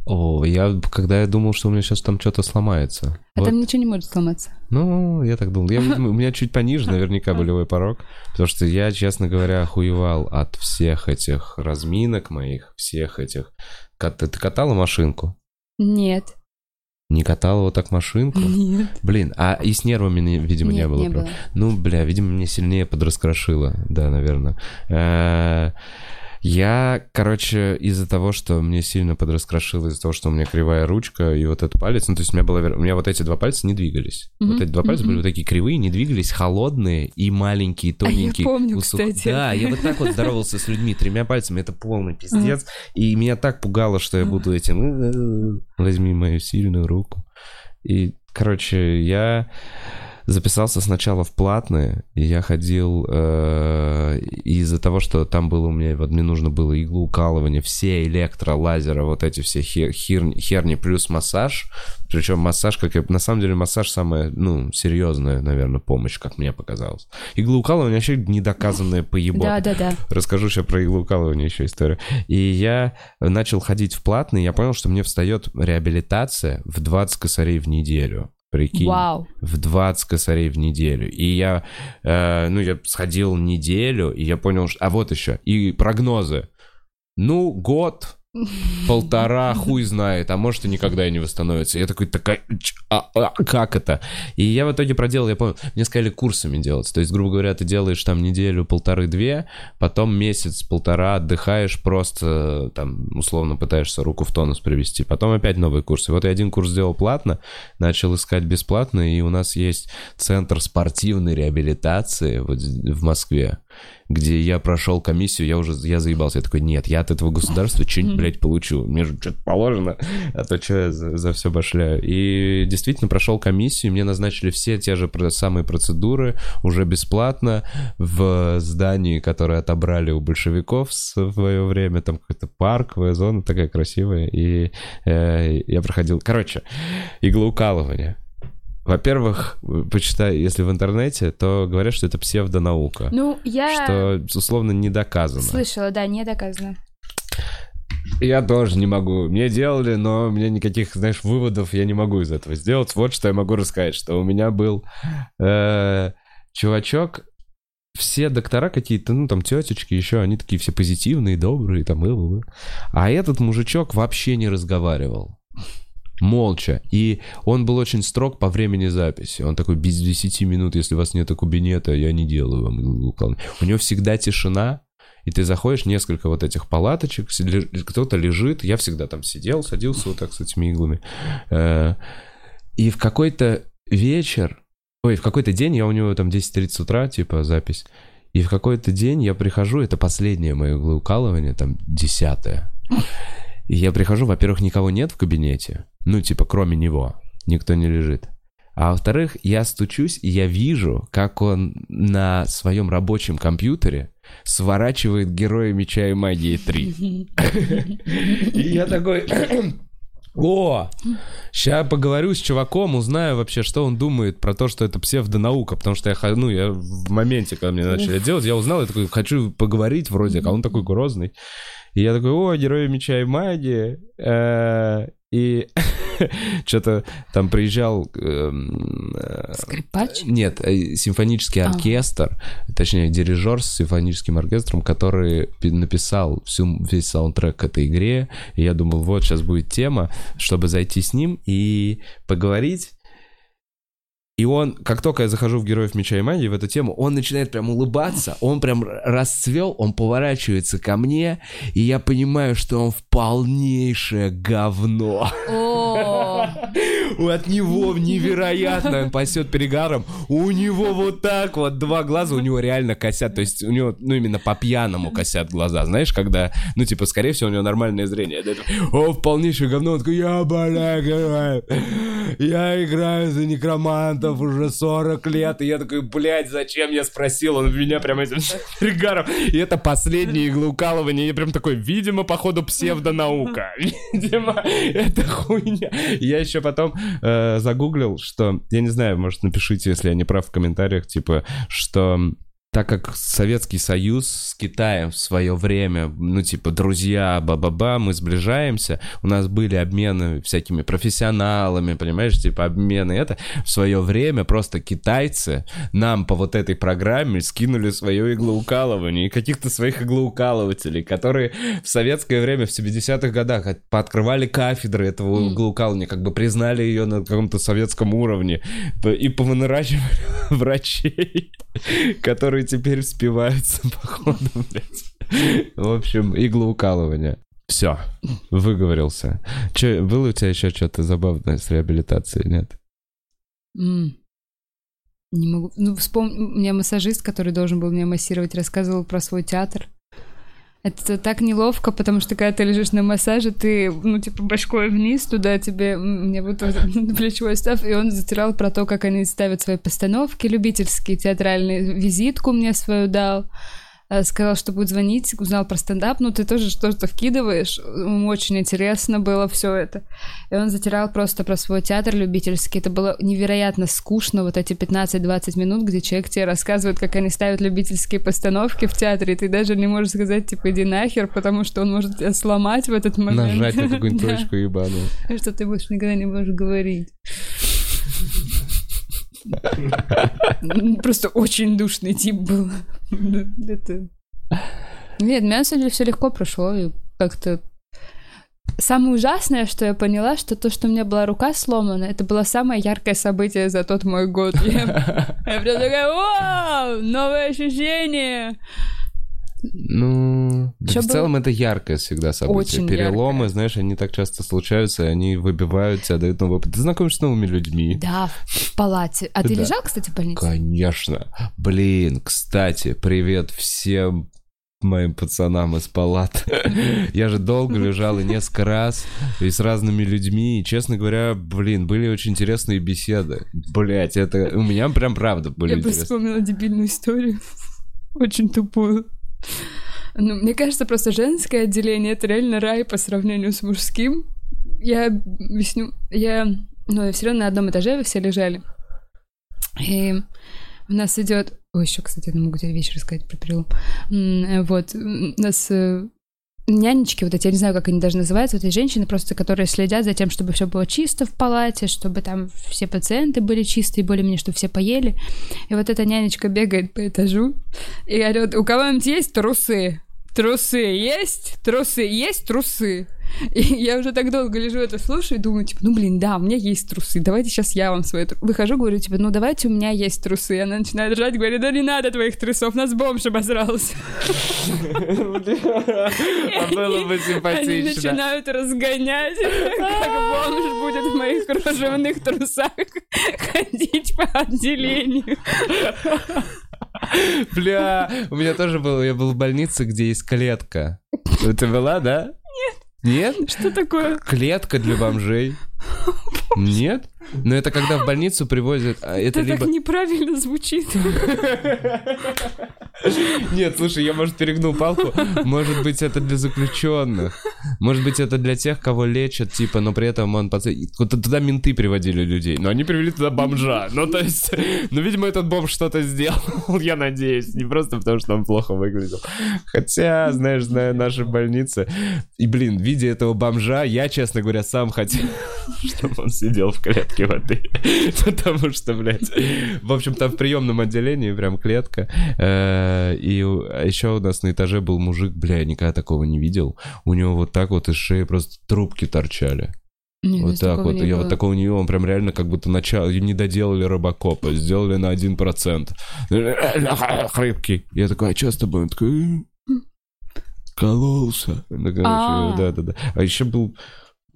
О, я когда я думал, что у меня сейчас там что-то сломается. А вот. там ничего не может сломаться. Ну, я так думал. Я, *laughs* у меня чуть пониже наверняка болевой порог, потому что я, честно говоря, охуевал от всех этих разминок моих, всех этих. Ты, ты катала машинку? Нет. Не катала вот так машинку? Нет. Блин, а и с нервами, видимо, Нет, не было. Не было. Ну, бля, видимо, мне сильнее подраскрошило. Да, наверное. Э, я, короче, из-за того, что мне сильно подраскрошило, из-за того, что у меня кривая ручка и вот этот палец, ну, то есть у меня, было, у меня вот эти два пальца не двигались. Mm-hmm. Вот эти два пальца mm-hmm. были вот такие кривые, не двигались, холодные и маленькие, тоненькие. А я помню, усух... кстати. Да, я вот так вот здоровался с людьми тремя пальцами, это полный пиздец. Mm-hmm. И меня так пугало, что я буду этим... Возьми мою сильную руку. И, короче, я записался сначала в платные, и я ходил э, из-за того, что там было у меня, вот мне нужно было иглоукалывание, все электро, лазеры, вот эти все хер, херни, херни плюс массаж, причем массаж, как я, на самом деле массаж самая, ну, серьезная, наверное, помощь, как мне показалось. Иглоукалывание вообще недоказанное поебать. Да, да, да. Расскажу сейчас про иглоукалывание еще историю. И я начал ходить в платный, я понял, что мне встает реабилитация в 20 косарей в неделю. Прикинь. Вау. В 20 косарей в неделю. И я, э, ну, я сходил неделю, и я понял, что... А вот еще. И прогнозы. Ну, год, полтора, хуй знает, а может и никогда и не восстановится. Я такой, такая, а, а, как это? И я в итоге проделал, я помню, мне сказали курсами делать. То есть, грубо говоря, ты делаешь там неделю, полторы-две, потом месяц-полтора отдыхаешь, просто там, условно, пытаешься руку в тонус привести. Потом опять новые курсы. Вот я один курс сделал платно, начал искать бесплатно, и у нас есть центр спортивной реабилитации вот в Москве где я прошел комиссию, я уже, я заебался. Я такой, нет, я от этого государства что-нибудь, блядь, получу. Мне же что-то положено, а то что я за, за все башляю. И действительно прошел комиссию, мне назначили все те же самые процедуры уже бесплатно в здании, которое отобрали у большевиков в свое время. Там какой-то парковая зона такая красивая. И э, я проходил... Короче, иглоукалывание. Во-первых, почитай, если в интернете, то говорят, что это псевдонаука. Ну, я... Что, условно, не доказано. Слышала, да, не доказано. Я тоже не могу. Мне делали, но у меня никаких, знаешь, выводов я не могу из этого сделать. Вот что я могу рассказать, что у меня был э, чувачок, все доктора какие-то, ну, там, тетечки еще, они такие все позитивные, добрые, там, и, и, и. А этот мужичок вообще не разговаривал молча. И он был очень строг по времени записи. Он такой, без 10 минут, если у вас нет кабинета, я не делаю вам У него всегда тишина, и ты заходишь, несколько вот этих палаточек, кто-то лежит, я всегда там сидел, садился вот так с этими иглами. Э, и в какой-то вечер, ой, в какой-то день, я у него там 10.30 утра, типа, запись, и в какой-то день я прихожу, это последнее мое иглоукалывание, там, десятое. И я прихожу, во-первых, никого нет в кабинете, ну, типа, кроме него, никто не лежит. А во-вторых, я стучусь, и я вижу, как он на своем рабочем компьютере сворачивает Героя Меча и Магии 3. *laughs* И я такой... О, сейчас поговорю с чуваком, узнаю вообще, что он думает про то, что это псевдонаука, потому что я, ну, я в моменте, когда мне начали делать, я узнал, я такой, хочу поговорить вроде, а он такой грозный. И я такой, о, герои меча и магии. Э, и *laughs* что-то там приезжал... Эм, э, Скрипач? Нет, э, симфонический а. оркестр, точнее, дирижер с симфоническим оркестром, который написал всю, весь саундтрек к этой игре. И я думал, вот, сейчас будет тема, чтобы зайти с ним и поговорить. И он, как только я захожу в Героев Меча и Магии, в эту тему, он начинает прям улыбаться, он прям расцвел, он поворачивается ко мне, и я понимаю, что он в полнейшее говно. *laughs* От него невероятно, он пасет перегаром, у него вот так вот два глаза, у него реально косят, то есть у него, ну, именно по пьяному косят глаза, знаешь, когда, ну, типа, скорее всего, у него нормальное зрение. О, в полнейшее говно, он такой, я, бля, я играю за некроманта, Лермонтов уже 40 лет, и я такой, блядь, зачем я спросил? Он меня прям этим перегаром. И это последнее иглоукалывание. Я прям такой, видимо, походу псевдонаука. *laughs* Видимо, это хуйня. Я еще потом э, загуглил, что, я не знаю, может, напишите, если я не прав в комментариях, типа, что так как Советский Союз с Китаем в свое время, ну, типа, друзья, ба-ба-ба, мы сближаемся, у нас были обмены всякими профессионалами, понимаешь, типа, обмены это, в свое время просто китайцы нам по вот этой программе скинули свое иглоукалывание и каких-то своих иглоукалывателей, которые в советское время, в 70-х годах пооткрывали кафедры этого иглоукалывания, как бы признали ее на каком-то советском уровне и повыныращивали *laughs* врачей, которые теперь спиваются, *laughs* походу, блядь. В общем, иглоукалывание. Все, выговорился. Че, было у тебя еще что-то забавное с реабилитацией, нет? Mm. Не могу. Ну, вспомни, у меня массажист, который должен был меня массировать, рассказывал про свой театр. Это так неловко, потому что когда ты лежишь на массаже, ты, ну, типа, башкой вниз туда тебе, мне вот *laughs* плечевой став, и он затирал про то, как они ставят свои постановки любительские, театральные, визитку мне свою дал. Э, сказал, что будет звонить, узнал про стендап, ну ты тоже что-то вкидываешь, ему очень интересно было все это. И он затирал просто про свой театр любительский. Это было невероятно скучно, вот эти 15-20 минут, где человек тебе рассказывает, как они ставят любительские постановки в театре, и ты даже не можешь сказать, типа, иди нахер, потому что он может тебя сломать в этот момент. Нажать на какую-нибудь *laughs* точку ебаную. Что ты больше никогда не можешь говорить. Просто очень душный тип был. Это... Нет, меня на самом деле все легко прошло, и как-то Самое ужасное, что я поняла, что то, что у меня была рука сломана, это было самое яркое событие за тот мой год. Я, я прям такая, вау, новое ощущение. Ну, да в целом это яркое всегда событие. Очень Переломы, яркое. знаешь, они так часто случаются, они выбивают тебя, дают новый опыт. Ты знакомишься с новыми людьми. Да, в палате. А ты Да. лежал, кстати, в больнице? Конечно. Блин, кстати, привет всем моим пацанам из палат. *laughs* Я же долго лежал и несколько раз, и с разными людьми, и, честно говоря, блин, были очень интересные беседы. Блять, это у меня прям правда были Я интересные. вспомнила дебильную историю. Очень тупую. Ну, мне кажется, просто женское отделение — это реально рай по сравнению с мужским. Я объясню. Я... Ну, все равно на одном этаже вы все лежали. И у нас идет... Ой, еще, кстати, я могу тебе вещь рассказать про перелом. Вот, у нас э, нянечки, вот эти, я не знаю, как они даже называются, вот эти женщины просто, которые следят за тем, чтобы все было чисто в палате, чтобы там все пациенты были чистые, более-менее, чтобы все поели. И вот эта нянечка бегает по этажу и орет, у кого-нибудь есть трусы? Трусы есть? Трусы есть? Трусы? И я уже так долго лежу это слушаю и думаю, типа, ну, блин, да, у меня есть трусы, давайте сейчас я вам свои трусы. Выхожу, говорю, типа, ну, давайте у меня есть трусы. Она начинает ржать, говорит, да не надо твоих трусов, нас бомж обосрался. А было бы Они симпатично. начинают разгонять, как бомж будет в моих кружевных трусах ходить по отделению. Бля, у меня тоже было, я был в больнице, где есть клетка. Ты была, да? Нет. Нет? Что такое? Клетка для бомжей. Нет? Но это когда в больницу привозят... а, Это Это так либо... неправильно звучит. Нет, слушай, я, может, перегнул палку. Может быть, это для заключенных. Может быть, это для тех, кого лечат, типа, но при этом он... Туда менты приводили людей. Но они привели туда бомжа. Ну, то есть... Ну, видимо, этот бомж что-то сделал, я надеюсь. Не просто потому, что он плохо выглядел. Хотя, знаешь, зная наши больницы... И, блин, видя этого бомжа, я, честно говоря, сам хотел, чтобы он сидел в клетке воды. *laughs* Потому что, блядь... В общем, там в приемном отделении прям клетка. Э, И еще у нас на этаже был мужик, бля, я никогда такого не видел. У него вот так вот из шеи просто трубки торчали. Вот так вот. Я вот такого не видел. Он прям реально как будто начало... Не доделали Робокопа, сделали на 1%. *laughs* Хрипкий. Я такой, а что с тобой? Он такой... «М, Кололся. Ну, короче, А. Да-да-да. А еще был...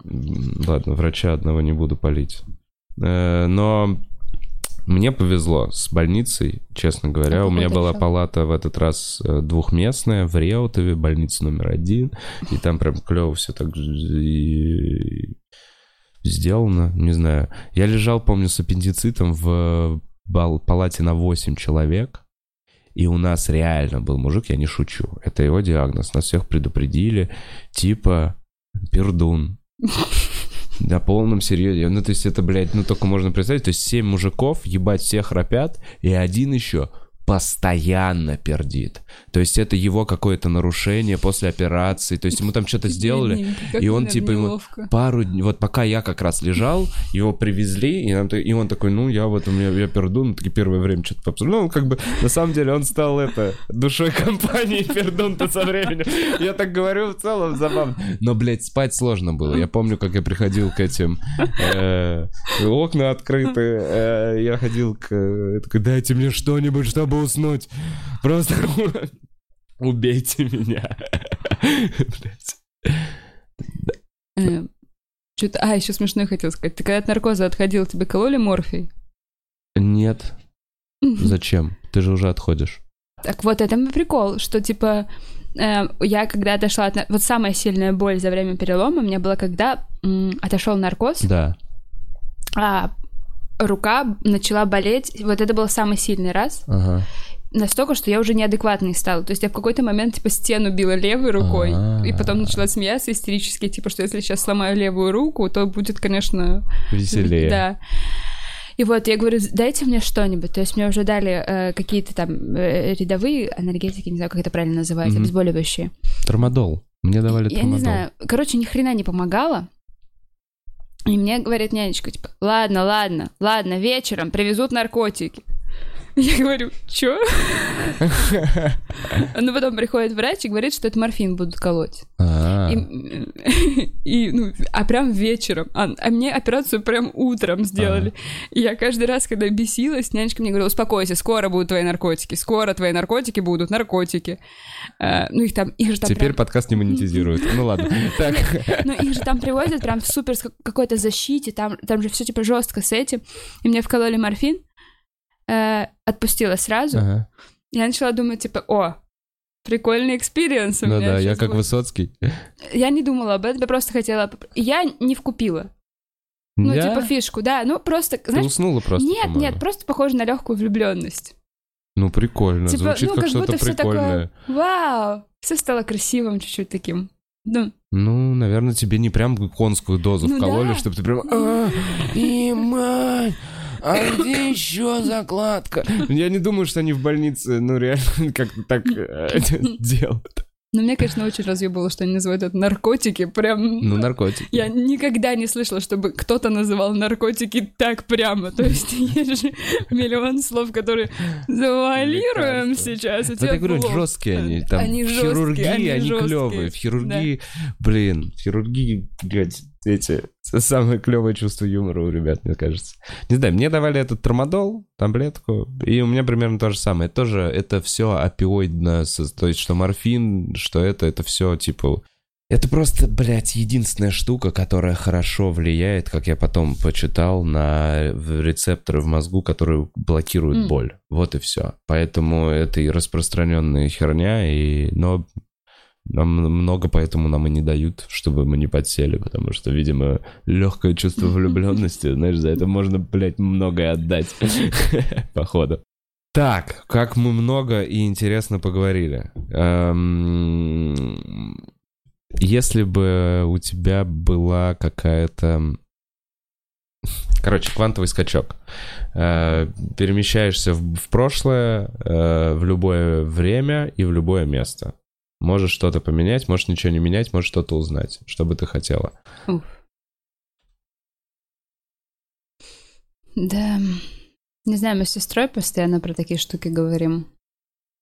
Ладно, врача одного не буду палить. Э, Но мне повезло с больницей, честно говоря. А У меня была палата в этот раз э, двухместная в Реутове, больница номер один. И там прям клево все так и- сделано, не знаю. Я лежал, помню, с аппендицитом в палате на 8 человек. И у нас реально был мужик, я не шучу. Это его диагноз. Нас всех предупредили. Типа пердун. На полном серьезе. Ну, то есть это, блядь, ну, только можно представить. То есть семь мужиков, ебать, все храпят, и один еще постоянно пердит. То есть это его какое-то нарушение после операции. То есть ему там что-то сделали, и он, типа, ему пару дней, вот пока я как раз лежал, его привезли, и, нам и он такой, ну, я вот, у меня, я пердун, таки первое время что-то попсу. Ну, как бы, на самом деле, он стал, это, душой компании пердун-то со временем. Я так говорю, в целом забавно. Но, блядь, спать сложно было. Я помню, как я приходил к этим, э, окна открыты, э, я ходил к, э, такой, дайте мне что-нибудь, чтобы уснуть. Просто *laughs* убейте меня. Блядь. Что-то... А, еще смешное хотел сказать. Ты когда от наркоза отходил, тебе кололи морфий? Нет. Зачем? Ты же уже отходишь. Так вот, это мой прикол, что, типа, э, я когда отошла от... Вот самая сильная боль за время перелома у меня была, когда м, отошел наркоз, Да. а рука начала болеть. Вот это был самый сильный раз. Ага. Настолько, что я уже неадекватной стала. То есть я в какой-то момент, типа, стену била левой рукой, А. и потом начала смеяться истерически, типа, что если сейчас сломаю левую руку, то будет, конечно, Веселее. Да. И вот я говорю, дайте мне что-нибудь. То есть мне уже дали э, какие-то там э, рядовые анальгетики, не знаю, как это правильно называется, обезболивающие. Тормодол. Мне давали Я тормодол. не знаю. Короче, ни хрена не помогало. И мне говорит нянечка, типа, ладно, ладно, ладно, вечером привезут наркотики. Я говорю, чё? *laughs* Ну, потом приходит врач и говорит, что это морфин будут колоть. А, И, и, ну, а прям вечером. А, а мне операцию прям утром сделали. И я каждый раз, когда бесилась, нянечка мне говорила, успокойся, скоро будут твои наркотики, скоро твои наркотики будут, наркотики. А, ну, их там, их же там Теперь прям- подкаст не монетизирует. Ну ладно. *laughs* Так. ну, их же там привозят прям в супер какой-то защите, там, там же все типа жестко с этим. И мне вкололи морфин, э, отпустила сразу. Ага. Я начала думать, типа, о, прикольный experience у Ну меня да, я как будет». Высоцкий. Я не думала об этом, я просто хотела... Я не вкупила. Ну, Я? типа фишку, да. Ну, просто, Ты знаешь... уснула просто, нет, по-моему. нет, просто похоже на легкую влюбленность. Ну, прикольно. Типа, Звучит ну, как как что-то будто прикольное. Вау! Все стало красивым чуть-чуть таким. Ну, Ну, наверное, тебе не прям конскую дозу Ну вкололи, да. чтобы ты прям... «А, и мать! А где еще закладка? Я не думаю, что они в больнице, ну, реально, *laughs* как-то так э, *laughs* делают. но мне, конечно, очень разъебало, что они называют это наркотики. Прям... Ну, наркотики. Я никогда не слышала, чтобы кто-то называл наркотики так прямо. То есть *laughs* есть же миллион слов, которые завуалируем Лекарства. сейчас. Вот тебе я говорю, жесткие они. Там Они в жесткие, хирургии они они, клевые. В хирургии, блин, в хирургии, блядь, эти самое клевое чувство юмора у ребят, мне кажется. Не знаю, мне давали этот тормодол, таблетку, и у меня примерно то же самое. Это тоже, это все опиоидно, то есть что морфин, что это, это все типа... Это просто, блядь, единственная штука, которая хорошо влияет, как я потом почитал, на рецепторы в мозгу, которые блокируют М. боль. Вот и все. Поэтому это и распространенная херня, и... но нам много поэтому нам и не дают, чтобы мы не подсели, потому что, видимо, легкое чувство *laughs* влюбленности, знаешь, за это можно, блядь, многое отдать, *laughs* походу. Так, как мы много и интересно поговорили. Эм, Если бы у тебя была какая-то... Короче, квантовый скачок. Э, Перемещаешься в прошлое, э, в любое время и в любое место. Можешь что-то поменять, можешь ничего не менять, можешь что-то узнать. Что бы ты хотела? Уф. Да. Не знаю, мы с сестрой постоянно про такие штуки говорим.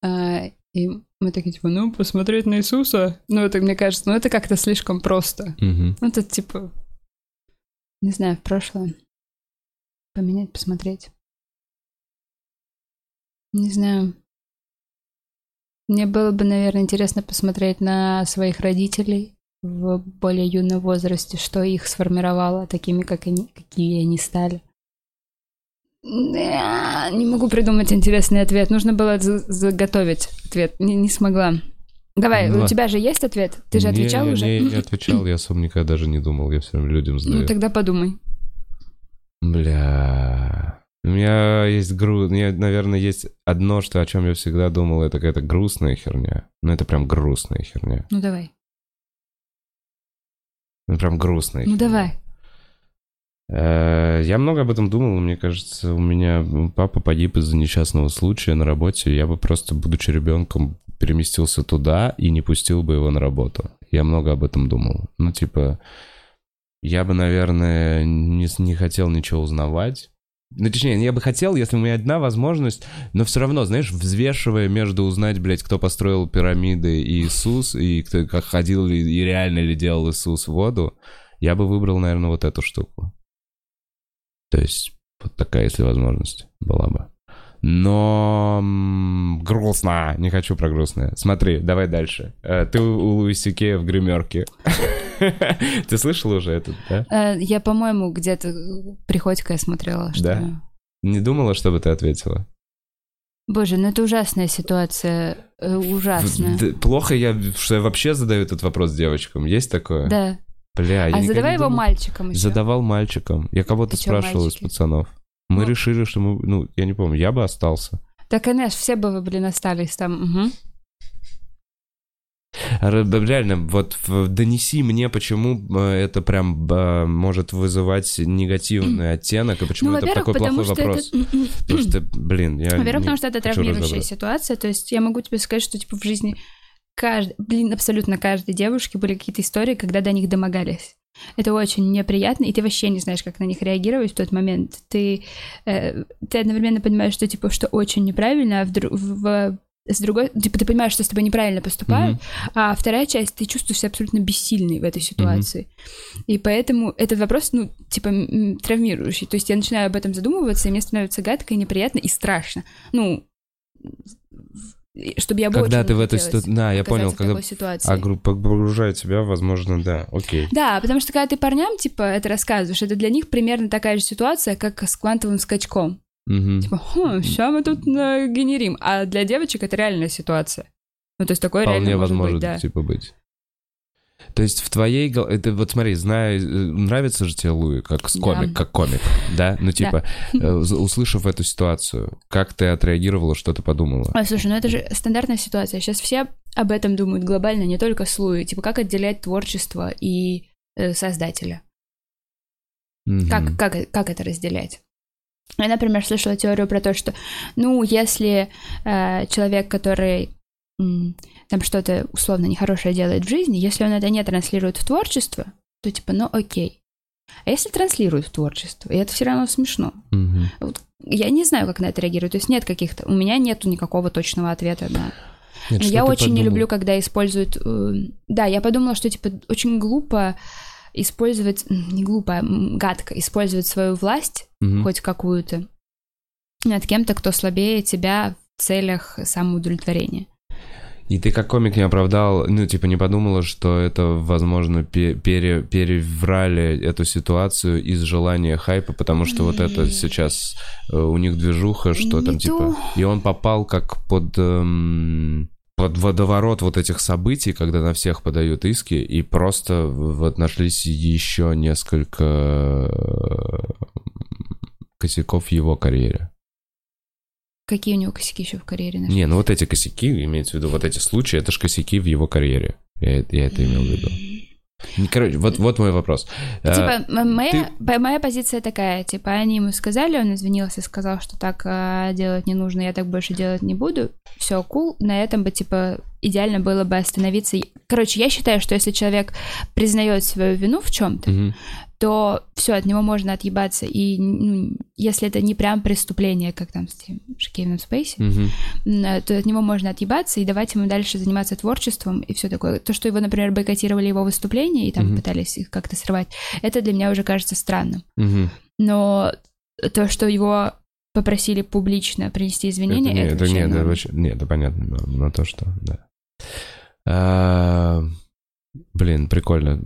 А, и мы такие, типа, ну, посмотреть на Иисуса. Ну, это, мне кажется, ну, это как-то слишком просто. Мгм. Ну, это, типа, не знаю, в прошлое. Поменять, посмотреть. Не знаю. Мне было бы, наверное, интересно посмотреть на своих родителей в более юном возрасте, что их сформировало такими, как они, какие они стали. Не могу придумать интересный ответ. Нужно было за- заготовить ответ. Не, не смогла. Давай, Ну, у тебя же есть ответ? Ты же Не, отвечал я уже? Не, не *laughs* отвечал, я сам никогда даже не думал, я все время людям задаю. Ну тогда подумай. Бля. У меня есть гру... У меня, наверное, есть одно, что о чем я всегда думал, это какая-то грустная херня. Ну, это прям грустная херня. Ну давай. Ну, прям грустная Ну херня. давай. Э, Я много об этом думал, мне кажется, у меня папа погиб из-за несчастного случая на работе, я бы просто, будучи ребенком, переместился туда и не пустил бы его на работу. Я много об этом думал. Ну, типа, я бы, наверное, не, не хотел ничего узнавать. Ну, точнее, я бы хотел, если у меня одна возможность, но все равно, знаешь, взвешивая между узнать, блядь, кто построил пирамиды и Иисус, и кто как ходил ли, и реально ли делал Иисус воду, я бы выбрал, наверное, вот эту штуку. То есть, вот такая, если возможность была бы. Но грустно. Не хочу про грустное. Смотри, давай дальше. Э, Ты у Луиси в гримерке. *laughs* *laughs* Ты слышал уже этот, да? Э, Я, по-моему, где-то Приходько я смотрела. Да? Не думала, что бы ты ответила? Боже, ну это ужасная ситуация. э, Ужасная. Д- Плохо я, что я вообще задаю этот вопрос девочкам. Есть такое? Да. Бля, я А задавай его думал. мальчикам еще. Задавал мальчикам. Я кого-то спрашивал мальчики? из пацанов. Мы Ну. решили, что мы, ну, я не помню, я бы остался. Да, конечно, все бы вы, блин, остались там. Мгм. Ре- Реально, вот в- донеси мне, почему э, это прям э, может вызывать негативный оттенок, и почему Ну, это такой плохой что вопрос. это... Потому что, блин, я Во-первых, потому что это травмирующая ситуация. То есть я могу тебе сказать, что типа в жизни каждый, блин, абсолютно каждой девушки были какие-то истории, когда до них домогались. Это очень неприятно, и ты вообще не знаешь, как на них реагировать в тот момент. Ты, э, ты одновременно понимаешь, что типа что очень неправильно, а в, дру- в- с другой, типа ты понимаешь, что с тобой неправильно поступают, а вторая часть, ты чувствуешь себя абсолютно бессильной в этой ситуации. И поэтому этот вопрос, ну, типа, травмирующий. То есть я начинаю об этом задумываться, и мне становится гадко и неприятно, и страшно. Ну, чтобы я бы Когда ты в этой ситуации... Да, я понял, когда ситуации. агру- погружает тебя, возможно, да, окей. Да, потому что когда ты парням, типа, это рассказываешь, это для них примерно такая же ситуация, как с квантовым скачком. Мгм. Типа, хм, сейчас мы тут э, генерим. А для девочек это реальная ситуация. Ну, то есть такое Вполне реально может возможно, быть, да. типа, быть. То есть в твоей голове... Это вот смотри, зная... э, Нравится же тебе Луи как с Да. комик, как комик, да? Ну, типа, э, з- услышав эту ситуацию, как ты отреагировала, что ты подумала? Ой, слушай, ну это же стандартная ситуация. Сейчас все об этом думают глобально, не только с Луи. Типа, как отделять творчество и э, создателя? Мгм. Как, как, как это разделять? Я, например, слышала теорию про то, что, ну, если э, человек, который м, там что-то условно нехорошее делает в жизни, если он это не транслирует в творчество, то типа, ну окей. А если транслирует в творчество, и это все равно смешно. Мгм. Я не знаю, как на это реагировать. То есть нет каких-то... У меня нету никакого точного ответа на... Нет, я очень не подумала? люблю, когда используют... э, Да, я подумала, что, типа, очень глупо использовать... Не глупо, гадко использовать свою власть, Мгм. хоть какую-то, над кем-то, кто слабее тебя в целях самоудовлетворения. И ты как комик не оправдал, ну, типа, не подумала, что это, возможно, пе- пере- переврали эту ситуацию из желания хайпа, потому что вот это сейчас э, у них движуха, что Не там, типа... И он попал как под... эм, под водоворот вот этих событий, когда на всех подают иски, и просто вот нашлись еще несколько э, косяков в его карьере. Какие у него косяки еще в карьере нашли? Не, ну вот эти косяки, имеется в виду, вот эти случаи, это же косяки в его карьере. Я, я это имел в виду. Короче, вот, вот мой вопрос. А, Типа, м- моя, ты- моя позиция такая, типа, они ему сказали, он извинился, сказал, что так а, делать не нужно, я так больше делать не буду. Все, кул. На этом бы, типа, идеально было бы остановиться. Короче, я считаю, что если человек признает свою вину в чем-то, мгм. То все, от него можно отъебаться. И ну, если это не прям преступление, как там с тем же Кевином Спейси, Мгм. м, то от него можно отъебаться и давать ему дальше заниматься творчеством и все такое. То, что его, например, бойкотировали его выступления и там Мгм. пытались их как-то срывать, это для меня уже кажется странным. Мгм. Но то, что его попросили публично принести извинения, не- это, это, вообще не, это норм. вообще- не, это понятно, но, но то, что, да. А, блин, прикольно.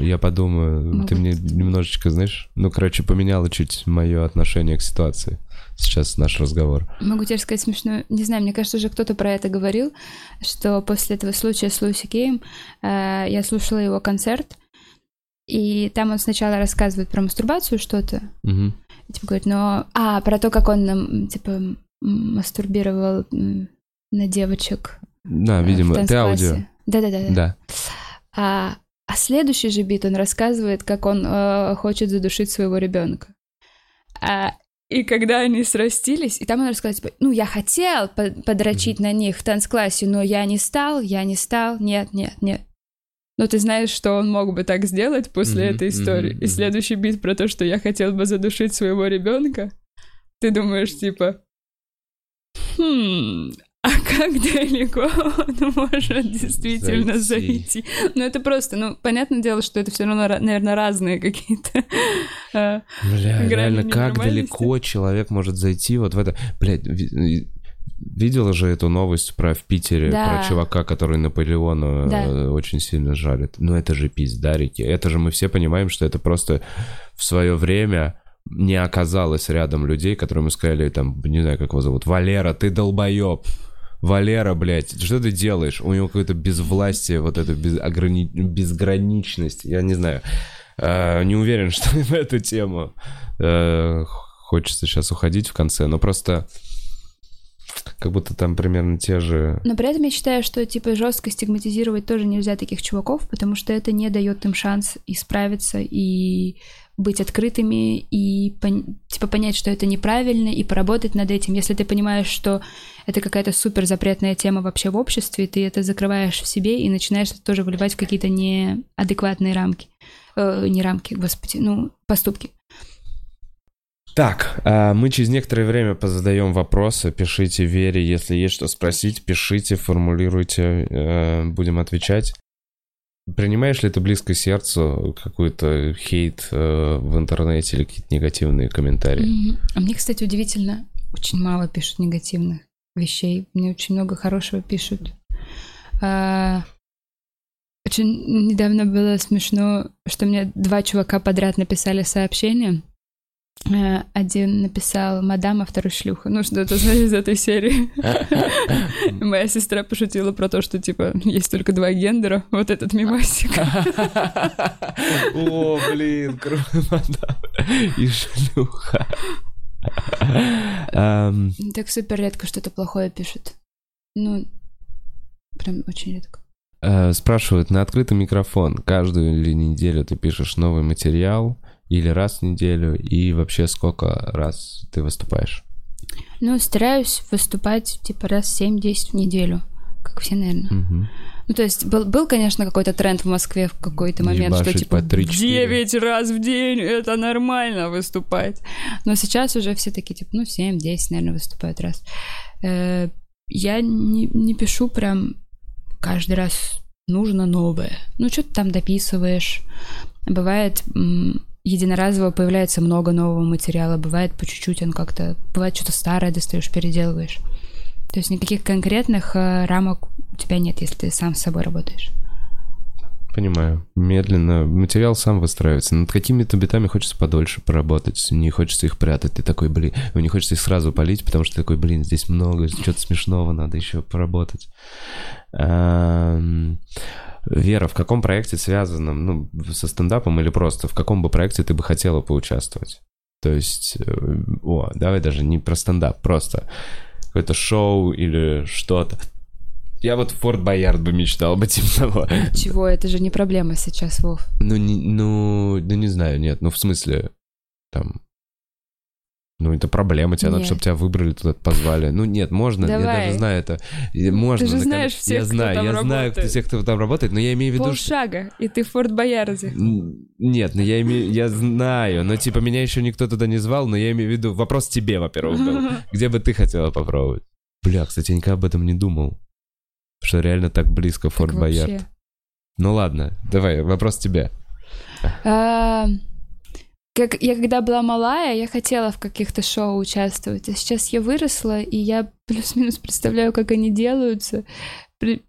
Я подумаю, Ну ты мне немножечко, знаешь, ну, короче, поменяло чуть мое отношение к ситуации. Сейчас наш разговор. Могу тебе рассказать смешную... Не знаю, мне кажется, уже кто-то про это говорил, что после этого случая с Луиси Кеем э, я слушала его концерт, и там он сначала рассказывает про мастурбацию что-то, и, типа говорит, но... А, про то, как он, типа, мастурбировал на девочек Да, э, видимо, ты аудио. Да-да-да. Да. А, а следующий же бит он рассказывает, как он э, хочет задушить своего ребенка. А, и когда они срастились, и там он рассказывает, типа, ну, я хотел по- подрочить на них в танцклассе, но я не стал, я не стал, нет, нет, нет. Но ты знаешь, что он мог бы так сделать после Мгм, этой истории. мгм, И следующий бит про то, что я хотел бы задушить своего ребенка, ты думаешь, типа, хм, *laughs* а как далеко он может действительно Зайти. зайти? Ну, это просто, ну, понятное дело, что это все равно, наверное, разные какие-то. *laughs* э, Бля, реально, как далеко человек может зайти вот в это... Блядь, ви- видела же эту новость про в Питере, Да. про чувака, который Наполеона Да. э, очень сильно жарит. Ну это же пиздарики. Это же мы все понимаем, что это просто в свое время не оказалось рядом людей, которые ему сказали, там, не знаю, как его зовут, Валера, ты долбоеб. Валера, блядь, что ты делаешь? У него какое-то безвластие, вот это без, ограни... безграничность, я не знаю. Э, не уверен, *laughs* что в эту тему э, хочется сейчас уходить в конце, но просто как будто там примерно те же... Но при этом я считаю, что, типа, жестко стигматизировать тоже нельзя таких чуваков, потому что это не дает им шанс исправиться и быть открытыми и типа понять, что это неправильно и поработать над этим. Если ты понимаешь, что это какая-то супер запретная тема вообще в обществе, ты это закрываешь в себе и начинаешь это тоже выливать в какие-то неадекватные рамки. Э, не рамки, господи, ну, поступки. Так, а, мы через некоторое время позадаем вопросы. Пишите Вере, если есть что спросить, пишите, формулируйте, э, будем отвечать. Принимаешь ли ты близко сердцу какой-то хейт э, в интернете или какие-то негативные комментарии? А мне, кстати, удивительно, очень мало пишут негативных вещей. Мне очень много хорошего пишут. А, очень недавно было смешно, что мне два чувака подряд написали сообщение. Э, один написал «Мадам, а второй шлюха». Ну, что-то из этой серии. *laughs* Моя сестра пошутила про то, что, типа, есть только два гендера. Вот этот мимасик. О, блин, круто, мадам. И шлюха. Так супер редко что-то плохое пишут. Ну, прям очень редко. Э, спрашивают, на открытый микрофон каждую или неделю ты пишешь новый материал, или раз в неделю? И вообще сколько раз ты выступаешь? Ну, стараюсь выступать типа раз 7-10 в неделю, как все, наверное. Угу. Ну, то есть был, был, конечно, какой-то тренд в Москве в какой-то момент, Ебашить что типа 9 раз в день это нормально выступать. Но сейчас уже все такие, типа, ну, 7-10, наверное, выступают раз. Э, я не, не пишу прям каждый раз нужно новое. Ну, что-то там дописываешь. Бывает, единоразово появляется много нового материала, бывает по чуть-чуть он как-то, бывает что-то старое достаешь, переделываешь. То есть никаких конкретных э, рамок у тебя нет, если ты сам с собой работаешь. Понимаю. Медленно. Материал сам выстраивается. Над какими-то битами хочется подольше поработать. Не хочется их прятать. Ты такой, блин, не хочется их сразу полить, потому что ты такой, блин, здесь много, что-то смешного, надо еще поработать. Вера, в каком проекте связанном, ну, со стендапом или просто, в каком бы проекте ты бы хотела поучаствовать? То есть, э, о, давай даже не про стендап, просто какое-то шоу или что-то. Я вот Форт Боярд бы мечтал быть *laughs* типа того. Чего? Это же не проблема сейчас, Вов. Ну, не, ну, да не знаю, нет. Ну, в смысле, там, ну, это проблема, тебе надо, чтобы тебя выбрали туда, позвали. Ну, нет, можно, Давай. я даже знаю это. Можно. Ты же знаешь всех, Я знаю, кто там я работает. знаю всех, кто там работает, но я имею в виду, Полшага, что... и ты в Форт Боярде. Нет, ну я имею, я знаю, но типа меня еще никто туда не звал, но я имею в виду, вопрос тебе, во-первых, был. *laughs* Где бы ты хотела попробовать? Бля, кстати, я никогда об этом не думал. Что реально так близко Форт Боярд. Ну ладно, давай, вопрос тебе. А, как я когда была малая, я хотела в каких-то шоу участвовать, а сейчас я выросла, и я плюс-минус представляю, как они делаются,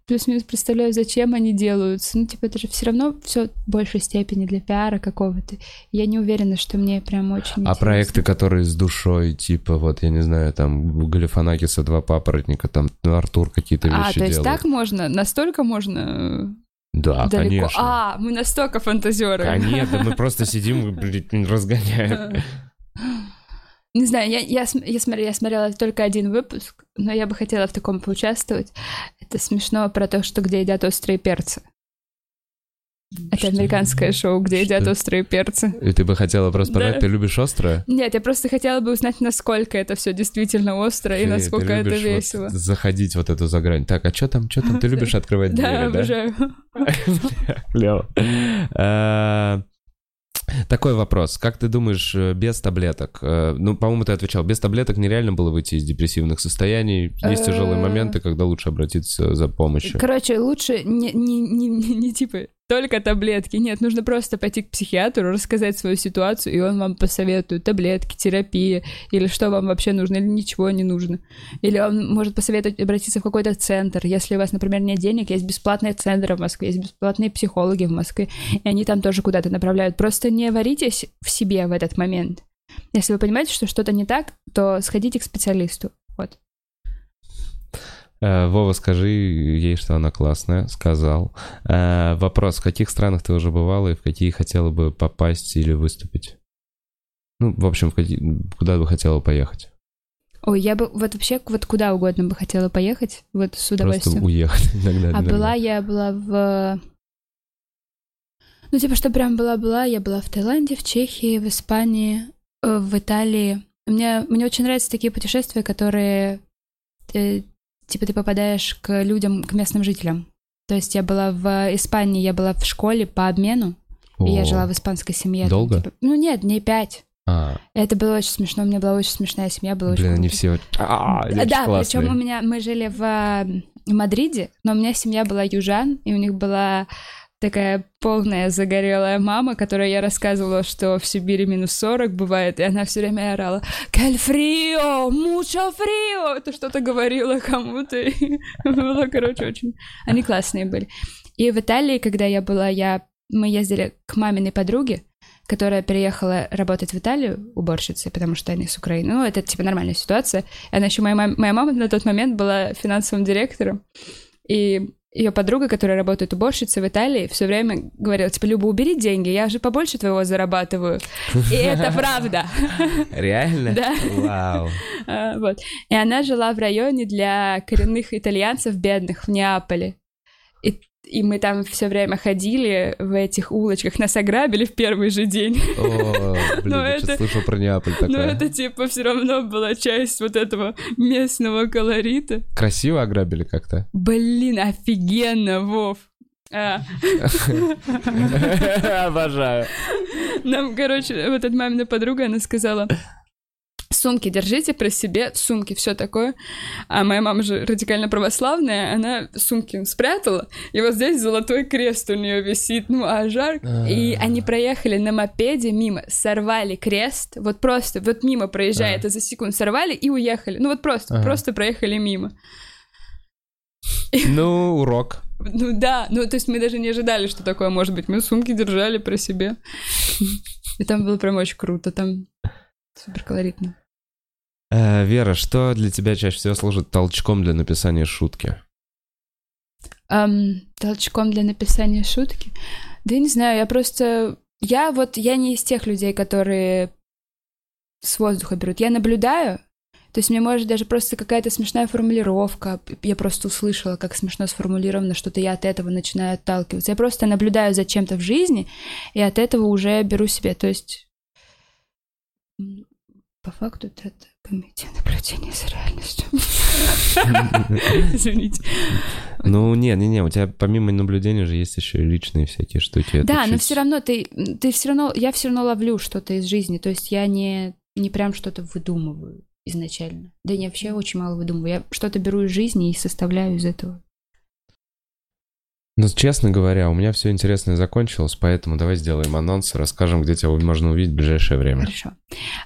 плюс-минус представляю, зачем они делаются. Ну, типа, это же все равно все в большей степени для пиара какого-то. Я не уверена, что мне прям очень А интересно. проекты, которые с душой, типа, вот, я не знаю, там, Галифанакиса два папоротника, там, Артур какие-то вещи А, то есть делает. так можно? Настолько можно да, далеко. конечно. А, мы настолько фантазеры. Конечно, мы *laughs* просто сидим и, разгоняем. Не знаю, я, я, я, смотрела, я смотрела только один выпуск, но я бы хотела в таком поучаствовать. Это смешно про то, что где едят острые перцы. Это американское шоу, где едят острые перцы. И ты бы хотела просто да. ты любишь острое? Нет, я просто хотела бы узнать, насколько это все действительно остро и насколько это весело. Вот заходить вот эту за грань. Так, а что там, что там? Ты *laughs* любишь открывать двери, да? Да, обожаю. *laughs* Клево. А, такой вопрос. Как ты думаешь, э, без таблеток? Э, ну, по-моему, ты отвечал, без таблеток нереально было выйти из депрессивных состояний. Есть тяжелые э, моменты, когда лучше обратиться за помощью. Короче, лучше не, не, не, не типа только таблетки. Нет, нужно просто пойти к психиатру, рассказать свою ситуацию, и он вам посоветует таблетки, терапия, или что вам вообще нужно, или ничего не нужно. Или он может посоветовать обратиться в какой-то центр. Если у вас, например, нет денег, есть бесплатные центры в Москве, есть бесплатные психологи в Москве, и они там тоже куда-то направляют. Просто не варитесь в себе в этот момент. Если вы понимаете, что что-то не так, то сходите к специалисту. Вот. Э, Вова, скажи ей, что она классная. Сказал. Э, Вопрос, в каких странах ты уже бывала и в какие хотела бы попасть или выступить? Ну, в общем, в какие- куда бы хотела поехать? Ой, я бы вот вообще вот куда угодно бы хотела поехать, вот с Просто удовольствием. уехать *laughs* иногда. А иногда. была я была в... Ну, типа, что прям была-была, я была в Таиланде, в Чехии, в Испании, э, в Италии. Мне, мне очень нравятся такие путешествия, которые, типа, ты попадаешь к людям, к местным жителям. То есть я была в Испании, я была в школе по обмену, и я О. жила в испанской семье. там, Долго? типа, ну, нет, дней пять. А, Это было очень смешно, у меня была очень смешная семья, было очень блин, они круто. все... А, они очень Да, классные. причем у меня мы жили в а, Мадриде, но у меня семья была южан, и у них была такая полная загорелая мама, которой я рассказывала, что в Сибири минус 40 бывает, и она все время орала «Каль фрио! Мучо фрио!» Это что-то говорила кому-то. *laughs* Было, короче, очень... Они классные были. И в Италии, когда я была, я... мы ездили к маминой подруге, которая переехала работать в Италию уборщицей, потому что они с Украины. Ну, это, типа, нормальная ситуация. Она еще, моя, мам- моя мама на тот момент была финансовым директором, и ее подруга, которая работает уборщицей в Италии, все время говорила, типа, Люба, убери деньги, я же побольше твоего зарабатываю. И это правда. Реально? Да. Вау. А, Вот. И она жила в районе для коренных итальянцев бедных в Неаполе. И, и мы там все время ходили в этих улочках, нас ограбили в первый же день. О, блин, *laughs* Но я это- слышал про Неаполь Но такое. это типа все равно была часть вот этого местного колорита. Красиво ограбили как-то? Блин, офигенно, Вов. А, *laughs* Обожаю. нам, короче, вот эта мамина подруга, она сказала, сумки держите при себе, сумки, все такое. А моя мама же радикально православная, она сумки спрятала, и вот здесь золотой крест у нее висит, ну а жарко. И А. они проехали на мопеде мимо, сорвали крест, вот просто, вот мимо проезжая, А. это за секунду сорвали и уехали. Ну вот просто, просто проехали мимо. Ну, урок. Ну да, ну то есть мы даже не ожидали, что такое может быть. Мы сумки держали при себе. И там было прям очень круто, там супер колоритно. Э, Вера, что для тебя чаще всего служит толчком для написания шутки? Ам, толчком для написания шутки? Да я не знаю, я просто... Я вот, я не из тех людей, которые с воздуха берут. Я наблюдаю, то есть мне может даже просто какая-то смешная формулировка, я просто услышала, как смешно сформулировано, что-то я от этого начинаю отталкиваться. Я просто наблюдаю за чем-то в жизни, и от этого уже беру себе, то есть... По факту это комедия наблюдения за реальностью. *laughs* Извините. Ну, не, не, не, у тебя помимо наблюдения же есть еще и личные всякие штуки. Да, но все равно ты, ты все равно, я все равно ловлю что-то из жизни, то есть я не, не прям что-то выдумываю изначально. Да я вообще очень мало выдумываю. Я что-то беру из жизни и составляю из этого. Ну, честно говоря, у меня все интересное закончилось, поэтому давай сделаем анонс, расскажем, где тебя можно увидеть в ближайшее время. Хорошо.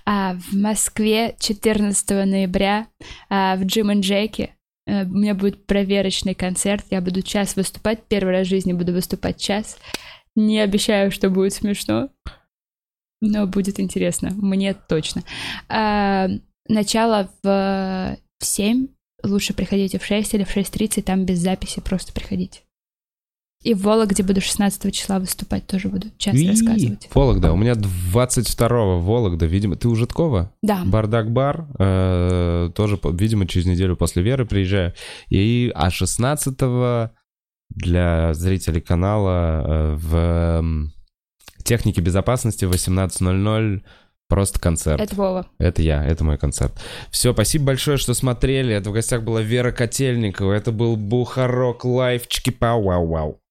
А, в Москве 14 ноября а, в Джим и Джеки э, у меня будет проверочный концерт. Я буду час выступать. Первый раз в жизни буду выступать час. Не обещаю, что будет смешно, но будет интересно. Мне точно. А, начало в, в 7. Лучше приходите в 6 или в 6.30. Там без записи просто приходите. И в Вологде буду 16 числа выступать. Тоже буду час И, рассказывать. Вологда. У меня 22-го Вологда, видимо. Ты у Житкова? Да. Бардак-бар. э, тоже, видимо, через неделю после Веры приезжаю. И, а 16-го для зрителей канала э, в технике безопасности в 18.00 просто концерт. Это Вова. Это я, это мой концерт. Все, спасибо большое, что смотрели. Это в гостях была Вера Котельникова. Это был Бухарок Лайв. Чики-пау-вау-вау.